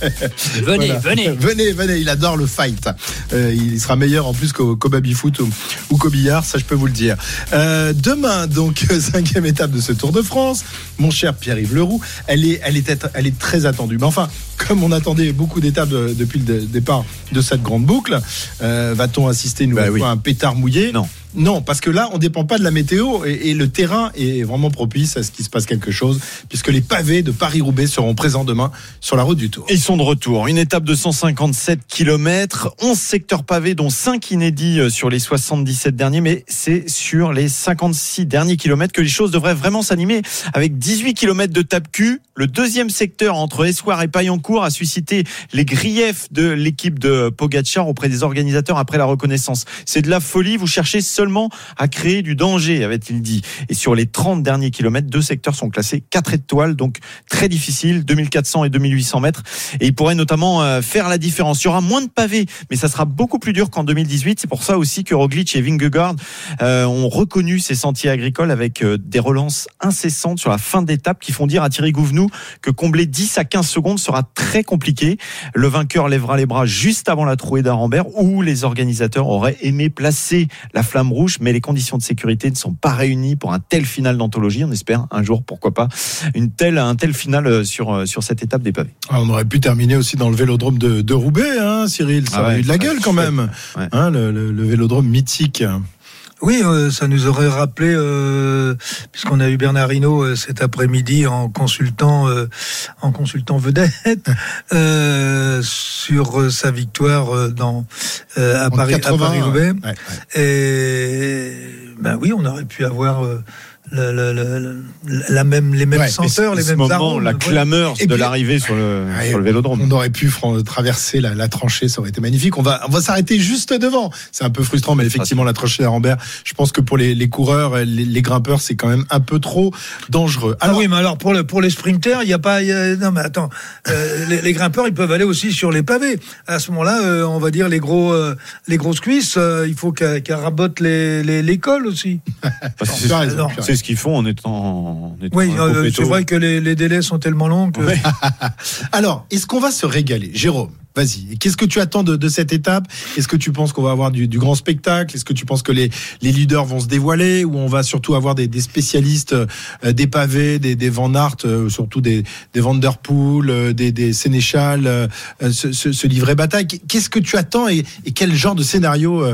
Venez, venez. Venez, venez, il adore le fight. Euh, il sera meilleur en plus qu'au qu'au baby-foot ou, ou qu'au billard, ça je peux vous le dire. Euh, demain, donc, cinquième étape de ce Tour de France. Mon cher Pierre-Yves Leroux, elle est, elle, est, elle est très attendue. Mais enfin, comme on attendait beaucoup d'étapes de- depuis le dé- départ de cette grande boucle, euh, va-t-on assister une nouvelle Bah oui. fois à un pétard mouillé Non. Non, parce que là, on dépend pas de la météo et, le terrain est vraiment propice à ce qu'il se passe quelque chose, puisque les pavés de Paris-Roubaix seront présents demain sur la route du Tour. Ils sont de retour. Une étape de 157 km, 11 secteurs pavés, dont 5 inédits euh, sur les 77 derniers, mais c'est sur les 56 derniers kilomètres que les choses devraient vraiment s'animer. Avec 18 km de tape Q, le deuxième secteur entre Essoir et Paillancourt a suscité les griefs de l'équipe de Pogacar auprès des organisateurs après la reconnaissance. C'est de la folie, vous cherchez seulement à créer du danger, avait-il dit. Et sur les 30 derniers kilomètres, deux secteurs sont classés 4 étoiles, donc très difficile, 2400 et 2800 mètres. Et il pourrait notamment euh, faire la différence. Il y aura moins de pavés, mais ça sera beaucoup plus dur qu'en 2018. C'est pour ça aussi que Roglic et Vingegaard euh, ont reconnu ces sentiers agricoles avec euh, des relances incessantes sur la fin d'étape qui font dire à Thierry Gouvenou que combler 10 à 15 secondes sera très compliqué. Le vainqueur lèvera les bras juste avant la trouée d'Arambert où les organisateurs auraient aimé placer la flamme rouge, mais les conditions de sécurité ne sont pas réunies pour un tel final d'anthologie. On espère un jour, pourquoi pas, une telle, un tel final euh, sur, euh, sur cette étape des pavés. Ah, on aurait pu terminer aussi dans le vélodrome de, de Roubaix, hein, Cyril. Ça Ah aurait ouais, eu de la gueule quand même. Ouais. Hein, le, le- le vélodrome mythique. Oui, euh, ça nous aurait rappelé, euh, puisqu'on a eu Bernard Hinault euh, cet après-midi en consultant, euh, en consultant vedette euh, sur euh, sa victoire euh, dans euh, à Paris, à 80, Paris-Roubaix. ouais, ouais. Et ben oui, on aurait pu avoir euh, le- le- le- le- la même, les mêmes Ouais, senteurs, les ce mêmes moment, arômes. la Ouais. clameur de l'arrivée sur le, Ouais, sur le vélodrome. On aurait pu traverser la, la tranchée, ça aurait été magnifique. On va, on va s'arrêter juste devant. C'est un peu frustrant, mais effectivement, la tranchée d'Arambert, je pense que pour les, les coureurs, les, les grimpeurs, c'est quand même un peu trop dangereux. Ah oui, mais alors pour, le, pour les sprinters, il n'y a pas. il y a- non, mais attends, euh, les, les grimpeurs, ils peuvent aller aussi sur les pavés. À ce moment-là, euh, on va dire les gros, euh, les grosses cuisses, euh, il faut qu'elles rabotent les, les, les cols aussi. C'est ce qu'ils font en étant. En étant Oui, euh, c'est vrai que les, les délais sont tellement longs que. Alors, est-ce qu'on va se régaler Jérôme, vas-y. Qu'est-ce que tu attends de, de cette étape? Est-ce que tu penses qu'on va avoir du, du grand spectacle? Est-ce que tu penses que les, les leaders vont se dévoiler? Ou on va surtout avoir des, des spécialistes euh, des pavés, des, des Van Aert, euh, surtout des, des Van Der Poel, euh, des, des Sénéchal, se, se, se livrer bataille? Qu'est-ce que tu attends et, et quel genre de scénario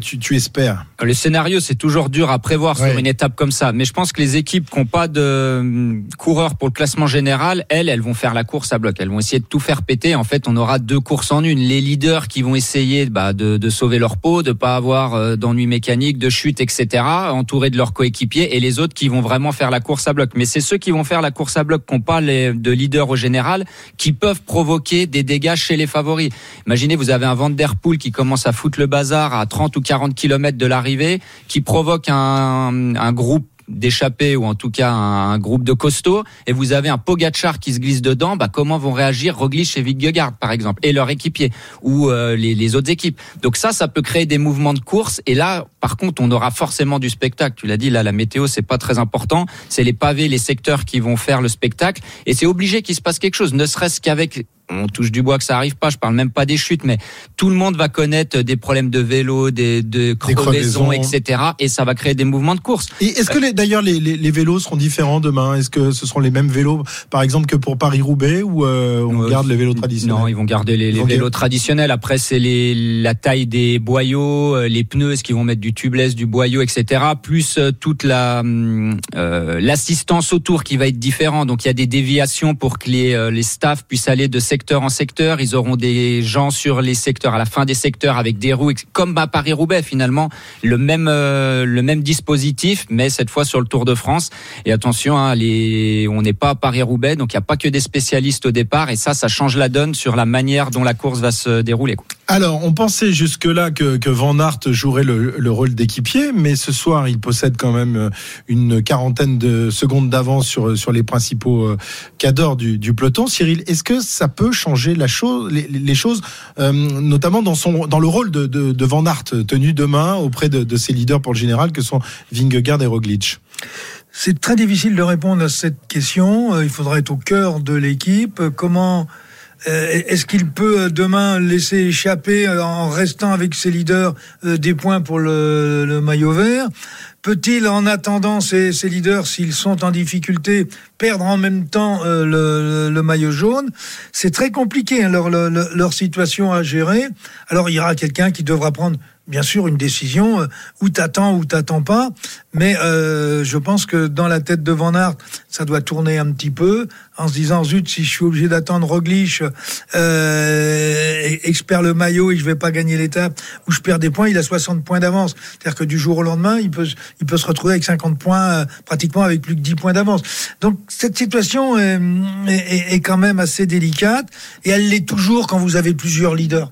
tu, tu espères? Le scénario, c'est toujours dur à prévoir Ouais. sur une étape comme ça. Mais je pense que les équipes qui n'ont pas de hum, coureurs pour le classement général, elles, elles vont faire la course à bloc. Elles vont essayer de tout faire péter. En fait, on aura deux courses en une. Les leaders qui vont essayer bah, de, sauver leur peau, de pas avoir euh, d'ennuis mécaniques, de chutes, etc., entourés de leurs coéquipiers, et les autres qui vont vraiment faire la course à bloc. Mais c'est ceux qui vont faire la course à bloc pas les, de leader au général, qui peuvent provoquer des dégâts chez les favoris. Imaginez, vous avez un Van Der qui commence à foutre le bazar à 30 ou 40 kilomètres de l'arrivée, qui provoque un, un groupe d'échappés ou en tout cas un, un groupe de costauds et vous avez un Pogachar qui se glisse dedans bah comment vont réagir Roglic et Vingegaard par exemple et leur équipier ou euh, les, les autres équipes. Donc ça ça peut créer des mouvements de course et là par contre on aura forcément du spectacle. Tu l'as dit là la météo c'est pas très important. C'est les pavés les secteurs qui vont faire le spectacle et c'est obligé qu'il se passe quelque chose ne serait-ce qu'avec on touche du bois que ça arrive pas, je parle même pas des chutes, mais tout le monde va connaître des problèmes de vélo, des, de crevaisons, crevaisons. etc. Et ça va créer des mouvements de course. Et est-ce que d'ailleurs les, les, les vélos seront différents demain? Est-ce que ce seront les mêmes vélos, par exemple, que pour Paris-Roubaix ou euh, on Euh, garde les vélos traditionnels? Non, ils vont garder les, les Ils vont vélos traditionnels. Après, c'est la taille des boyaux, euh, les pneus, est-ce qu'ils vont mettre du tubeless, du boyau, etc. Plus toute la euh, l'assistance autour qui va être différent. Donc, il y a des déviations pour que les, les staffs puissent aller de secteur en secteur. Ils auront des gens sur les secteurs, à la fin des secteurs, avec des roues, comme à Paris-Roubaix, finalement. Le même, euh, le même dispositif, mais cette fois sur le Tour de France. Et attention, hein, on n'est pas à Paris-Roubaix, donc il n'y a pas que des spécialistes au départ. Et ça, ça change la donne sur la manière dont la course va se dérouler. Alors, on pensait jusque-là que, que Van Aert jouerait le, le rôle d'équipier, mais ce soir, il possède quand même euh, une quarantaine de secondes d'avance sur, sur les principaux euh, cadors du, peloton. Cyril, est-ce que ça peut changer la chose, les, choses, euh, notamment dans, son, dans le rôle de, Van Aert tenu demain auprès de, de ses leaders pour le général, que sont Vingegaard et Roglic? C'est très difficile de répondre à cette question. Il faudra être au cœur de l'équipe. Comment est-ce qu'il peut euh, demain laisser échapper euh, en restant avec ses leaders euh, des points pour le, maillot vert? Peut-il, en attendant ces leaders, s'ils sont en difficulté, perdre en même temps euh, le, maillot jaune? C'est très compliqué hein, leur, leur, leur situation à gérer. Alors il y aura quelqu'un qui devra prendre bien sûr une décision euh, où t'attends ou t'attends pas mais euh, je pense que dans la tête de Van Aert ça doit tourner un petit peu en se disant zut si je suis obligé d'attendre Roglic euh, perds le maillot et je vais pas gagner l'étape ou je perds des points il a 60 points d'avance. C'est-à-dire que du jour au lendemain il peut il peut se retrouver avec 50 points euh, pratiquement avec plus que 10 points d'avance. Donc cette situation est, est, est quand même assez délicate et elle l'est toujours quand vous avez plusieurs leaders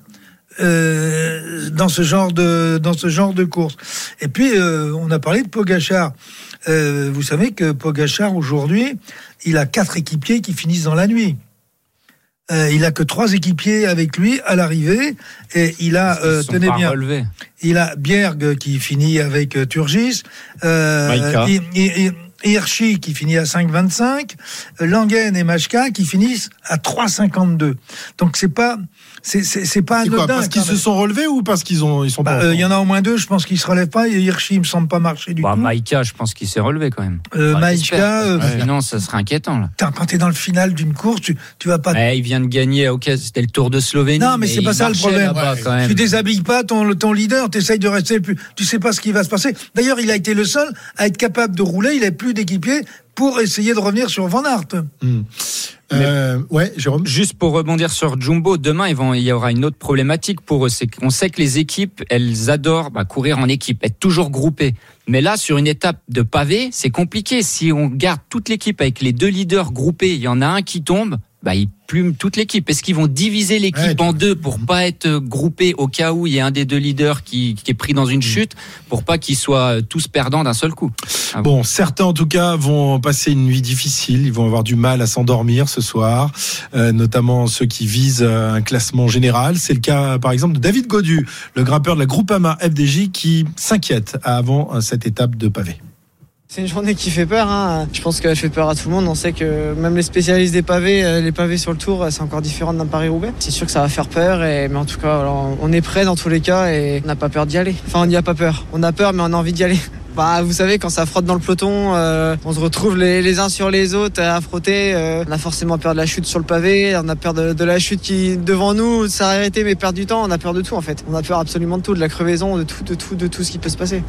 euh, dans ce genre de dans ce genre de course. Et puis euh, on a parlé de Pogachar. Euh, vous savez que Pogachar aujourd'hui, il a quatre équipiers qui finissent dans la nuit. Euh, il a que trois équipiers avec lui à l'arrivée et il a euh, tenez bien. relevés. Il a Bjerg qui finit avec euh, Turgis, euh, Maïka. et- et- et- Hirschi qui finit à 5,25, euh, Langen et Machka qui finissent à 3,52. Donc c'est pas c'est c'est c'est pas anodin. Parce qu'ils se sont relevés ou parce qu'ils ont ils sont Bah, pas euh, Il y en a au moins deux, je pense qu'ils se relèvent pas. Et Hirschi, il me semble pas marcher du Bah, tout. Maïka, je pense qu'il s'est relevé quand même. Euh, Enfin, Maïka, parce que euh, Sinon, ça serait inquiétant. Là. Putain, quand t'es dans le final d'une course, tu, tu vas pas. Eh, il vient de gagner. Ok, c'était le Tour de Slovénie. non, mais c'est pas ça le problème. Tu déshabilles pas ton, ton leader, tu essayes de rester le plus. Tu sais pas ce qui va se passer. D'ailleurs, il a été le seul à être capable de rouler. Il n'a plus d'équipier pour essayer de revenir sur Van Aert. Hmm. Euh, ouais, Jérôme. Juste pour rebondir sur Jumbo, demain ils vont, il y aura une autre problématique pour eux, c'est qu'on sait que les équipes, elles adorent bah, courir en équipe, être toujours groupées. Mais là, sur une étape de pavé, c'est compliqué. Si on garde toute l'équipe avec les deux leaders groupés, il y en a un qui tombe, bah, il plume toute l'équipe. Est-ce qu'ils vont diviser l'équipe Ouais, en deux pour pas être groupés au cas où il y a un des deux leaders qui, qui est pris dans une chute, pour pas qu'ils soient tous perdants d'un seul coup? Ah Bon, certains en tout cas vont passer une nuit difficile. Ils vont avoir du mal à s'endormir ce soir, euh, notamment ceux qui visent euh, un classement général. C'est le cas, par exemple, de David Godu, le grimpeur de la Groupama FDJ, qui s'inquiète avant euh, cette étape de pavé. C'est une journée qui fait peur. Hein. Je pense qu'elle fait peur à tout le monde. On sait que même les spécialistes des pavés, euh, les pavés sur le tour, c'est encore différent d'un Paris-Roubaix. C'est sûr que ça va faire peur, et... mais en tout cas, on est prêt dans tous les cas et on n'a pas peur d'y aller. Enfin, on n'y a pas peur. On a peur, mais on a envie d'y aller. Bah, vous savez, quand ça frotte dans le peloton, euh, on se retrouve les, les, uns sur les autres à frotter. Euh, on a forcément peur de la chute sur le pavé, on a peur de, de la chute qui devant nous s'arrêter, mais perdre du temps. On a peur de tout en fait. On a peur absolument de tout, de la crevaison, de tout, de tout, de tout ce qui peut se passer.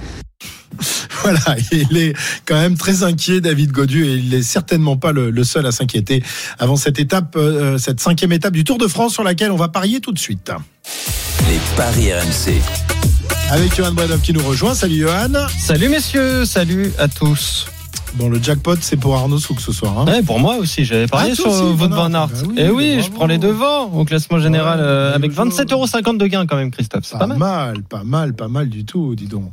Voilà, il est quand même très inquiet, David Godu, et il n'est certainement pas le, le seul à s'inquiéter avant cette étape, euh, cette cinquième étape du Tour de France sur laquelle on va parier tout de suite. Les paris RMC. Avec Johan Bredov qui nous rejoint. Salut Johan. Salut messieurs, salut à tous. Bon, le jackpot, c'est pour Arnaud Souk ce soir. Hein ouais, pour moi aussi. J'avais parié Ah, sur aussi, Wout Van Aert. Bah oui, Et oui, bravo. je prends les devants au classement général Ouais, euh, avec bravo. 27,50€ de gain quand même, Christophe. C'est Pas pas mal. mal, pas mal, pas mal du tout, dis donc.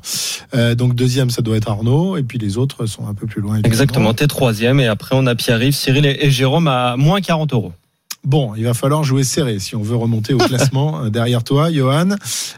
Euh, donc deuxième, ça doit être Arnaud, et puis les autres sont un peu plus loin. évidemment. Exactement, t'es troisième et après on a Pierre-Yves, Cyril et, et Jérôme à moins 40 euros. Bon, il va falloir jouer serré si on veut remonter au classement euh, derrière toi, Johan.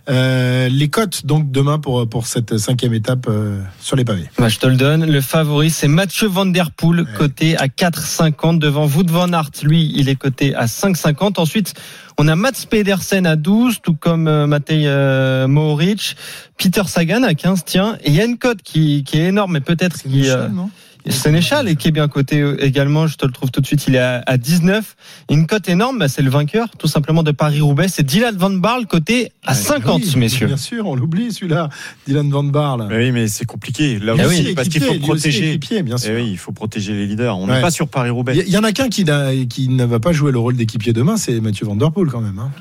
Euh, les cotes donc demain pour pour cette cinquième étape euh, sur les pavés. Bah, je te le donne. Le favori, c'est Mathieu Van Der Poel, coté à 4,50 devant Wout van Aert. Lui, il est coté à 5,50. Ensuite, on a Mats Pedersen à 12, tout comme euh, Matej euh, Mohoric. Peter Sagan à 15, tiens. Et il y a une cote qui, qui est énorme, mais peut-être qui... Michel, euh, non? Sénéchal et qui est bien coté euh, également, je te le trouve tout de suite, il est à, à 19. Une cote énorme, bah, c'est le vainqueur tout simplement de Paris-Roubaix, c'est Dylan Van Barle coté à 50 Oui, messieurs. Bien sûr, on l'oublie celui-là, Dylan Van Barle. Mais oui, mais c'est compliqué. Là Ah aussi, oui. parce qu'il faut protéger. équipier, bien Eh sûr. oui, il faut protéger les leaders. On Ouais. n'est pas sur Paris-Roubaix. Il y, y en a qu'un qui, ne va pas jouer le rôle d'équipier demain, c'est Mathieu Van Der Poel quand même. hein.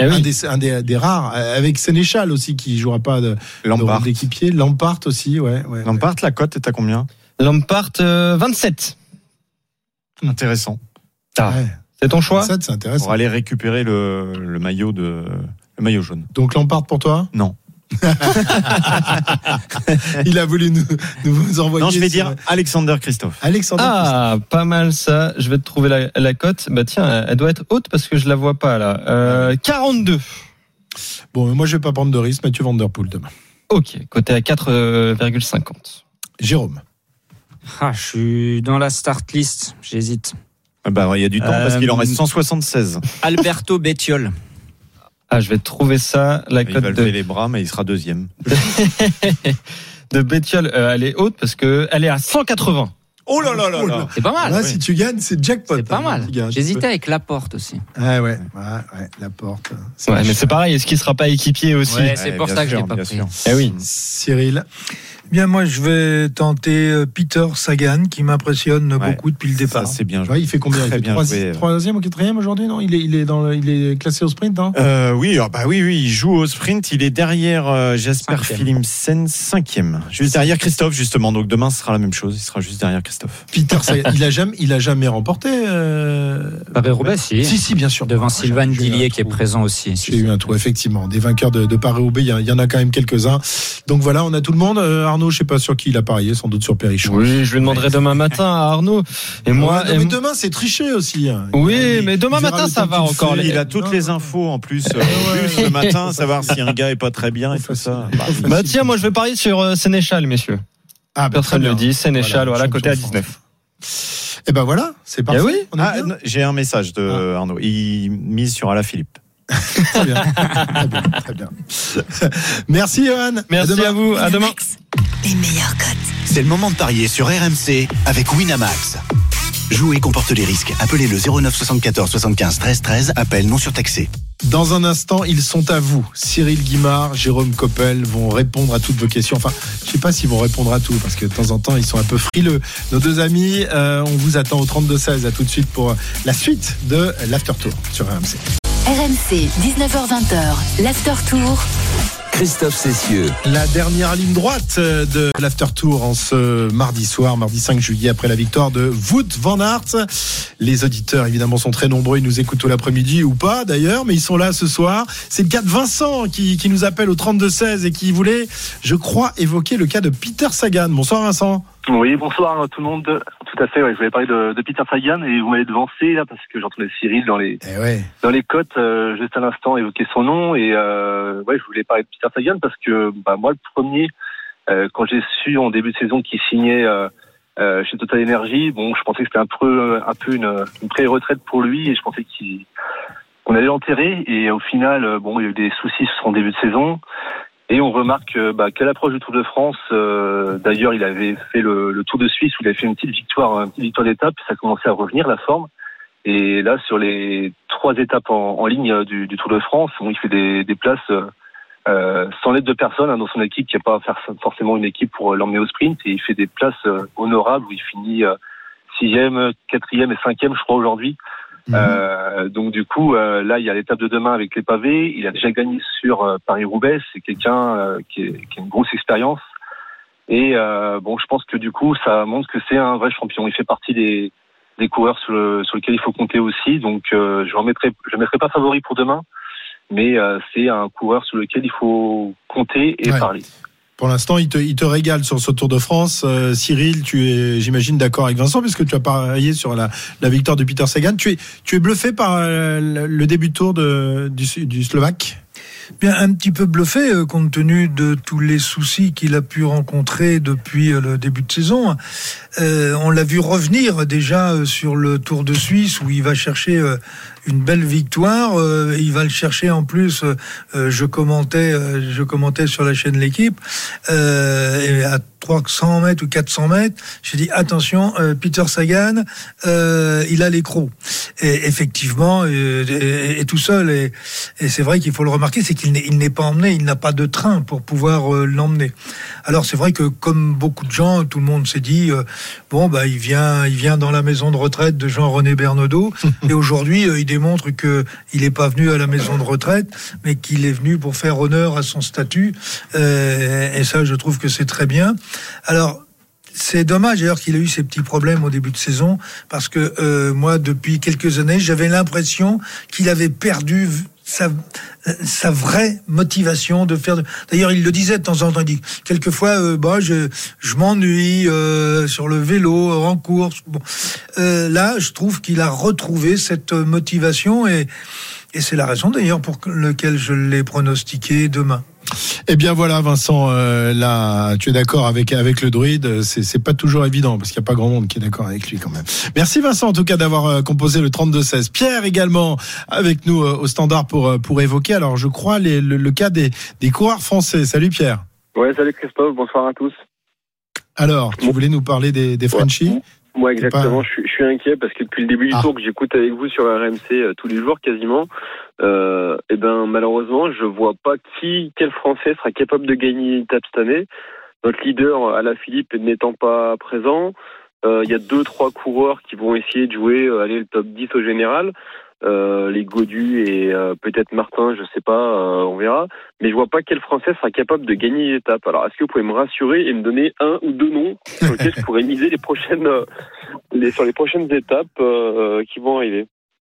Eh oui. Un, des, un des, des rares, euh, avec Sénéchal aussi qui jouera pas de, de Lampard. rôle d'équipier. Lampart aussi, ouais. ouais Lampard, la cote est à combien? Lampard euh, 27. Intéressant. Ah, Ouais. C'est ton choix? Ça, c'est intéressant. Pour aller récupérer le, le maillot de le maillot jaune. Donc Lampard pour toi? Non. Il a voulu nous, nous envoyer. Non, je vais sur- dire Alexander Christophe. Alexandre. Ah, pas mal ça. Je vais te trouver la, la cote. Bah tiens, elle doit être haute parce que je la vois pas là. Euh, 42. Bon, moi je vais pas prendre de risque. Mathieu Van Der Poel demain. Ok, côté à 4,50. Jérôme. Ah, je suis dans la start list. J'hésite. Ah Bah, il y a du temps parce qu'il en Euh, reste 176. Alberto Bettiol. Ah, je vais trouver ça. La Il va lever les bras, mais il sera deuxième. de Bettiol, euh, elle est haute parce que elle est à 180. Oh là là là là C'est pas mal. Là, si tu gagnes, c'est jackpot. C'est pas hein, mal. J'hésitais avec Laporte aussi. Ah ouais, ouais, ouais, la porte. Ouais, mais c'est pareil. Est-ce qu'il sera pas équipier aussi Ouais, c'est Ouais, pour ça que je l'ai pas pris. Eh oui. Cyril. Bien, moi, je vais tenter euh, Peter Sagan, qui m'impressionne Ouais. beaucoup depuis le Ça, départ. c'est bien joué. Ouais, il fait combien? Il Très fait joué. Troisième ou quatrième aujourd'hui Non, il est, il est dans, le- il est classé au sprint. Hein Euh, oui, ah bah oui, oui, il joue au sprint. Il est derrière euh, Jasper. Philipsen, cinquième. Juste derrière Christophe, justement. Donc demain, ce sera la même chose. Il sera juste derrière Christophe. Peter Sagan, il a jamais, il a jamais remporté. Euh... Paris-Roubaix, si. Si, si, bien sûr. Devant Ah, Sylvain Dillier qui est présent aussi. J'ai eu un trou, effectivement. Des vainqueurs de, de Paris-Roubaix, il y, il y en a quand même quelques-uns. Donc voilà, on a tout le monde. Euh, Arnaud, je sais pas sur qui il a parié, sans doute sur Perrichon. Oui, je lui demanderai demain matin à Arnaud. Et moi, non, et mais demain, c'est triché aussi. hein. oui, Il- mais demain matin ça va encore. fait. Il a toutes Non. les infos en plus. euh, ouais, plus ouais. le matin, savoir si un gars est pas très bien et tout ça. Bah, oui. Bah tiens, moi je vais parier sur euh, Sénéchal, messieurs. Ah, bah, Personne ne le dit. Sénéchal, voilà, champion côté à de France. 19. Et ben voilà, c'est. Eh oui. On est Ah, J'ai un message de Arnaud. Il mise sur Alaphilippe. Très bien. très bien, très bien. Merci, Johan. Merci demain. à vous. À demain. Les meilleurs cotes. C'est le moment de parier sur RMC avec Winamax. Jouer comporte les risques. Appelez le 09 74 75 13 13. Appel non surtaxé. Dans un instant, ils sont à vous. Cyril Guimard, Jérôme Coppel vont répondre à toutes vos questions. Enfin, je sais pas s'ils vont répondre à tout parce que de temps en temps, ils sont un peu frileux. Nos deux amis, euh, on vous attend au 32-16. À tout de suite pour la suite de l'After Tour sur RMC. RMC, 19h20, l'After Tour. Christophe Cessieux. La dernière ligne droite euh, de l'After Tour en ce mardi soir, mardi 5 juillet, après la victoire de Wout van Aert. Les auditeurs, évidemment, sont très nombreux. Ils nous écoutent tout l'après-midi ou pas, d'ailleurs, mais ils sont là ce soir. C'est le cas de Vincent qui, qui nous appelle au 32-16 et qui voulait, je crois, évoquer le cas de Peter Sagan. Bonsoir, Vincent. Oui, bonsoir à tout le monde. Tout à fait, ouais, je voulais parler de, de Peter Sagan et vous m'avez devancé là parce que j'entendais Cyril dans les Eh ouais. dans les cotes euh, juste à l'instant évoquer son nom et euh, ouais, je voulais parler de Peter Sagan parce que bah, moi le premier Euh, quand j'ai su en début de saison qu'il signait chez Total Energy, bon, je pensais que c'était un peu, un peu une, une pré-retraite pour lui et je pensais qu'il qu'on allait l'enterrer. Et au final, bon, il y a eu des soucis sur son début de saison. Et on remarque euh, bah, qu'à l'approche du Tour de France, euh, d'ailleurs, il avait fait le, le, Tour de Suisse où il avait fait une petite victoire, une petite victoire d'étape. Ça commençait à revenir la forme. Et là, sur les trois étapes en, en ligne du, du, Tour de France, bon, il fait des, des places euh, sans l'aide de personne hein, dans son équipe, qui n'a pas forcément une équipe pour l'emmener au sprint. Et il fait des places honorables où il finit sixième, quatrième et cinquième, je crois aujourd'hui. Mmh. Euh, donc du coup, euh, là, il y a l'étape de demain avec les pavés. Il a déjà gagné sur euh, Paris-Roubaix. C'est quelqu'un euh, qui, qui, a une grosse expérience. Et euh, bon, je pense que du coup, ça montre que c'est un vrai champion. Il fait partie des, des coureurs sur, le, sur lesquels il faut compter aussi. Donc, je ne remettrai, je mettrai pas favori pour demain, mais c'est un coureur sur lequel il faut compter et ouais. parler. Pour l'instant, il te, il te régale sur ce Tour de France. Euh, Cyril, tu es, j'imagine, d'accord avec Vincent, puisque tu as parié sur la, victoire de Peter Sagan. Tu es, tu es bluffé par euh, le début de tour de, du, du Slovaque? Bien, un petit peu bluffé euh, compte tenu de tous les soucis qu'il a pu rencontrer depuis le début de saison. On l'a vu revenir déjà sur le Tour de Suisse où il va chercher une belle victoire. il va le chercher en plus. je commentais, je commentais sur la chaîne l'équipe à 300 mètres ou 400 mètres, j'ai dit attention, euh, Peter Sagan, euh, il a l'écrou. Et effectivement, euh, et, et, tout seul, et, et c'est vrai qu'il faut le remarquer, c'est qu'il n'est pas emmené, il n'a pas de train pour pouvoir euh, l'emmener. Alors c'est vrai que comme beaucoup de gens, tout le monde s'est dit euh, bon bah il vient, il vient dans la maison de retraite de Jean-René Bernaudot, et aujourd'hui il démontre que il n'est pas venu à la maison de retraite, mais qu'il est venu pour faire honneur à son statut. et ça, je trouve que c'est très bien. Alors, c'est dommage d'ailleurs qu'il ait eu ces petits problèmes au début de saison, parce que euh, moi, depuis quelques années, j'avais l'impression qu'il avait perdu sa, sa vraie motivation de faire. D'ailleurs, il le disait de temps en temps. Il dit quelquefois, euh, bah, je, je m'ennuie euh, sur le vélo, en course. Bon. Euh, là, je trouve qu'il a retrouvé cette motivation et, et c'est la raison d'ailleurs pour laquelle je l'ai pronostiqué demain. Eh bien voilà, Vincent, euh, là, tu es d'accord avec avec le druide. C'est c'est pas toujours évident parce qu'il y a pas grand monde qui est d'accord avec lui quand même. Merci Vincent en tout cas d'avoir euh, composé le 32-16. Pierre également avec nous euh, au standard pour pour évoquer. Alors je crois les, le, le, cas des des coureurs français. Salut Pierre. Ouais, salut Christophe. Bonsoir à tous. Alors, tu voulais nous parler des des Frenchies? Moi, exactement. Pas... Je, je, suis inquiet parce que depuis le début du ah. tour que j'écoute avec vous sur RMC euh, tous les jours quasiment, euh, et ben malheureusement, je vois pas qui, quel Français sera capable de gagner une étape cette année. Notre leader, Alain Philippe, n'étant pas présent, il euh, y a deux, trois coureurs qui vont essayer de jouer, euh, aller le top 10 au général. Euh, les Godu et euh, peut-être Martin, je sais pas, euh, on verra. Mais je vois pas quel Français sera capable de gagner l'étape. Alors, est-ce que vous pouvez me rassurer et me donner un ou deux noms sur lesquels je pourrais miser les prochaines, sur les prochaines étapes qui vont arriver?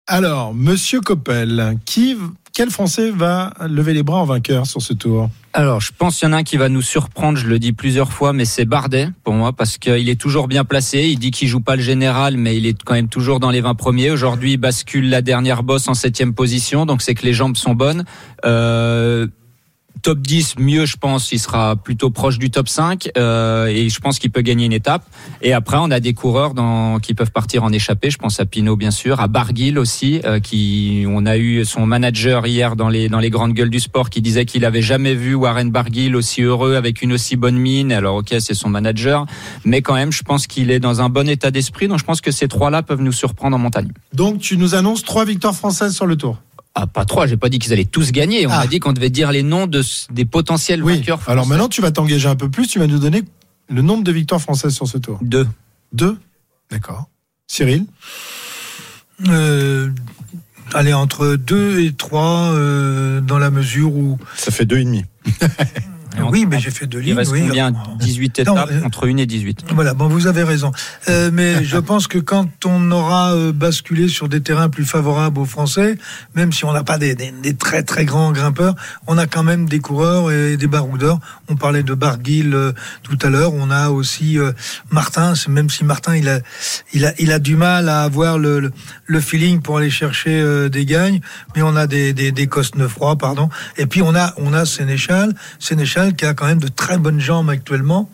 Alors, Monsieur Coppel, qui, quel Français va lever les bras en vainqueur sur ce tour? Alors, je pense qu'il y en a un qui va nous surprendre, je le dis plusieurs fois, mais c'est Bardet pour moi, parce qu'il est toujours bien placé. Il dit qu'il joue pas le général, mais il est quand même toujours dans les 20 premiers. Aujourd'hui, il bascule la dernière bosse en septième position, donc c'est que les jambes sont bonnes. Euh, top 10, mieux, je pense, il sera plutôt proche du top 5 euh, et je pense qu'il peut gagner une étape. Et après, on a des coureurs dans, qui peuvent partir en échappée. Je pense à Pinot, bien sûr, à Barguil aussi, euh, qui on a eu son manager hier dans les dans les grandes gueules du sport qui disait qu'il avait jamais vu Warren Barguil aussi heureux avec une aussi bonne mine. Alors ok, c'est son manager, mais quand même, je pense qu'il est dans un bon état d'esprit. Donc je pense que ces trois-là peuvent nous surprendre en montagne. Donc tu nous annonces trois victoires françaises sur le Tour. Ah, pas trois, j'ai pas dit qu'ils allaient tous gagner. On ah. a dit qu'on devait dire les noms de, des potentiels oui. vainqueurs français. Alors maintenant, tu vas t'engager un peu plus, tu vas nous donner le nombre de victoires françaises sur ce tour. Deux. Deux D'accord. Cyril euh, Allez, entre deux et trois, euh, dans la mesure où... Ça fait deux et demi. Oui, mais j'ai fait deux lignes. Il reste oui. combien 18 étapes euh, entre 1 et 18. Voilà, bon, vous avez raison. Euh, mais je pense que quand on aura euh, basculé sur des terrains plus favorables aux Français, même si on n'a pas des, des, des, très très grands grimpeurs, on a quand même des coureurs et des baroudeurs. On parlait de Barguil euh, tout à l'heure. On a aussi euh, Martin, même si Martin il a, il a, il a du mal à avoir le, le, le feeling pour aller chercher euh, des gagnes, mais on a des, des, des Cosnefroy, pardon. Et puis on a, on a Sénéchal. Sénéchal Qui a quand même de très bonnes jambes actuellement.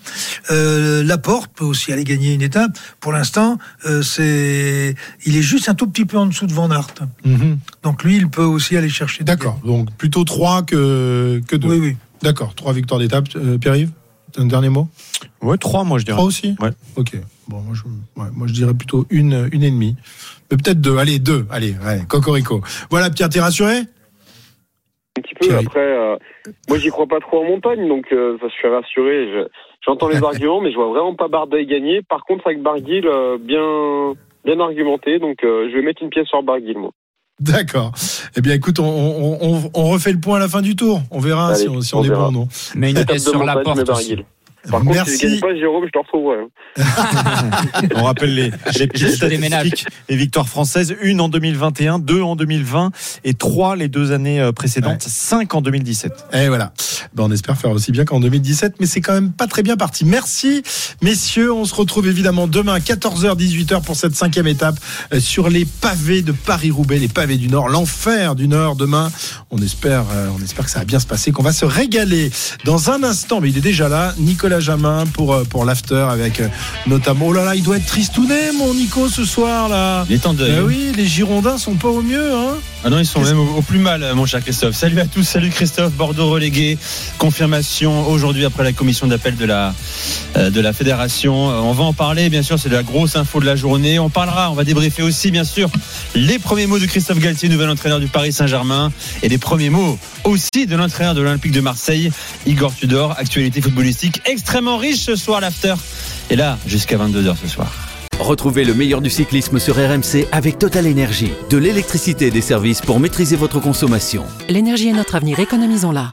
Euh, Laporte peut aussi aller gagner une étape. Pour l'instant, euh, c'est, il est juste un tout petit peu en dessous de Van Aert. Mhm. Donc lui, il peut aussi aller chercher. D'accord. Donc plutôt 3 que, que 2. Oui, oui. D'accord. 3 victoires d'étape. Euh, Pierre-Yves, un dernier mot? Ouais, 3 moi je dirais. 3 aussi? Ouais. Ok. Bon, moi je, ouais, moi je dirais plutôt une, une et demie. Mais peut-être deux. Allez, deux. Allez, ouais, Cocorico. Voilà, Pierre, t'es rassuré? Petit peu. Après, euh, moi, j'y crois pas trop en montagne, donc euh, je suis rassuré. Je- J'entends les arguments, mais je vois vraiment pas Bardet gagner. Par contre, avec Barguil, euh, bien, bien argumenté, donc euh, je vais mettre une pièce sur Barguil, moi. D'accord. Eh bien, écoute, on, on, on, on refait le point à la fin du tour. On verra Allez, si on, si on on est bon ou non. Mais une pièce de sur la porte. Par contre, si je gagne Merci. pas, Jérôme, je te retrouverai. hein. On rappelle les, les déménage. statistiques. Les victoires françaises, une en 2021, deux en 2020 et trois les deux années euh, précédentes, cinq en 2017. Et voilà. Ben, on espère faire aussi bien qu'en 2017, mais c'est quand même pas très bien parti. Merci, messieurs. On se retrouve évidemment demain, 14h, 18h pour cette cinquième étape euh, sur les pavés de Paris-Roubaix, les pavés du Nord, l'enfer du Nord demain. On espère, euh, on espère que ça va bien se passer, qu'on va se régaler dans un instant. Mais il est déjà là, Nicolas Jamin pour, euh, pour l'after avec euh, notamment, oh là là, il doit être tristouné, mon Nico, ce soir, là. Il est en deuil. Ben oui, les Girondins sont pas au mieux, hein. Ah non, ils sont même au, au plus mal, mon cher Christophe. Salut à tous, salut Christophe, Bordeaux relégué. Confirmation aujourd'hui après la commission d'appel de la, euh, de la fédération. On va en parler, bien sûr, c'est la grosse info de la journée. On parlera, on va débriefer aussi, bien sûr, les premiers mots de Christophe Galtier, nouvel entraîneur du Paris Saint-Germain, et les premiers mots aussi de l'entraîneur de l'Olympique de Marseille, Igor Tudor. Actualité footballistique extrêmement riche ce soir, l'after. Et là, jusqu'à 22h ce soir. Retrouvez le meilleur du cyclisme sur RMC avec Total Énergie. De l'électricité et des services pour maîtriser votre consommation. L'énergie est notre avenir, économisons-la.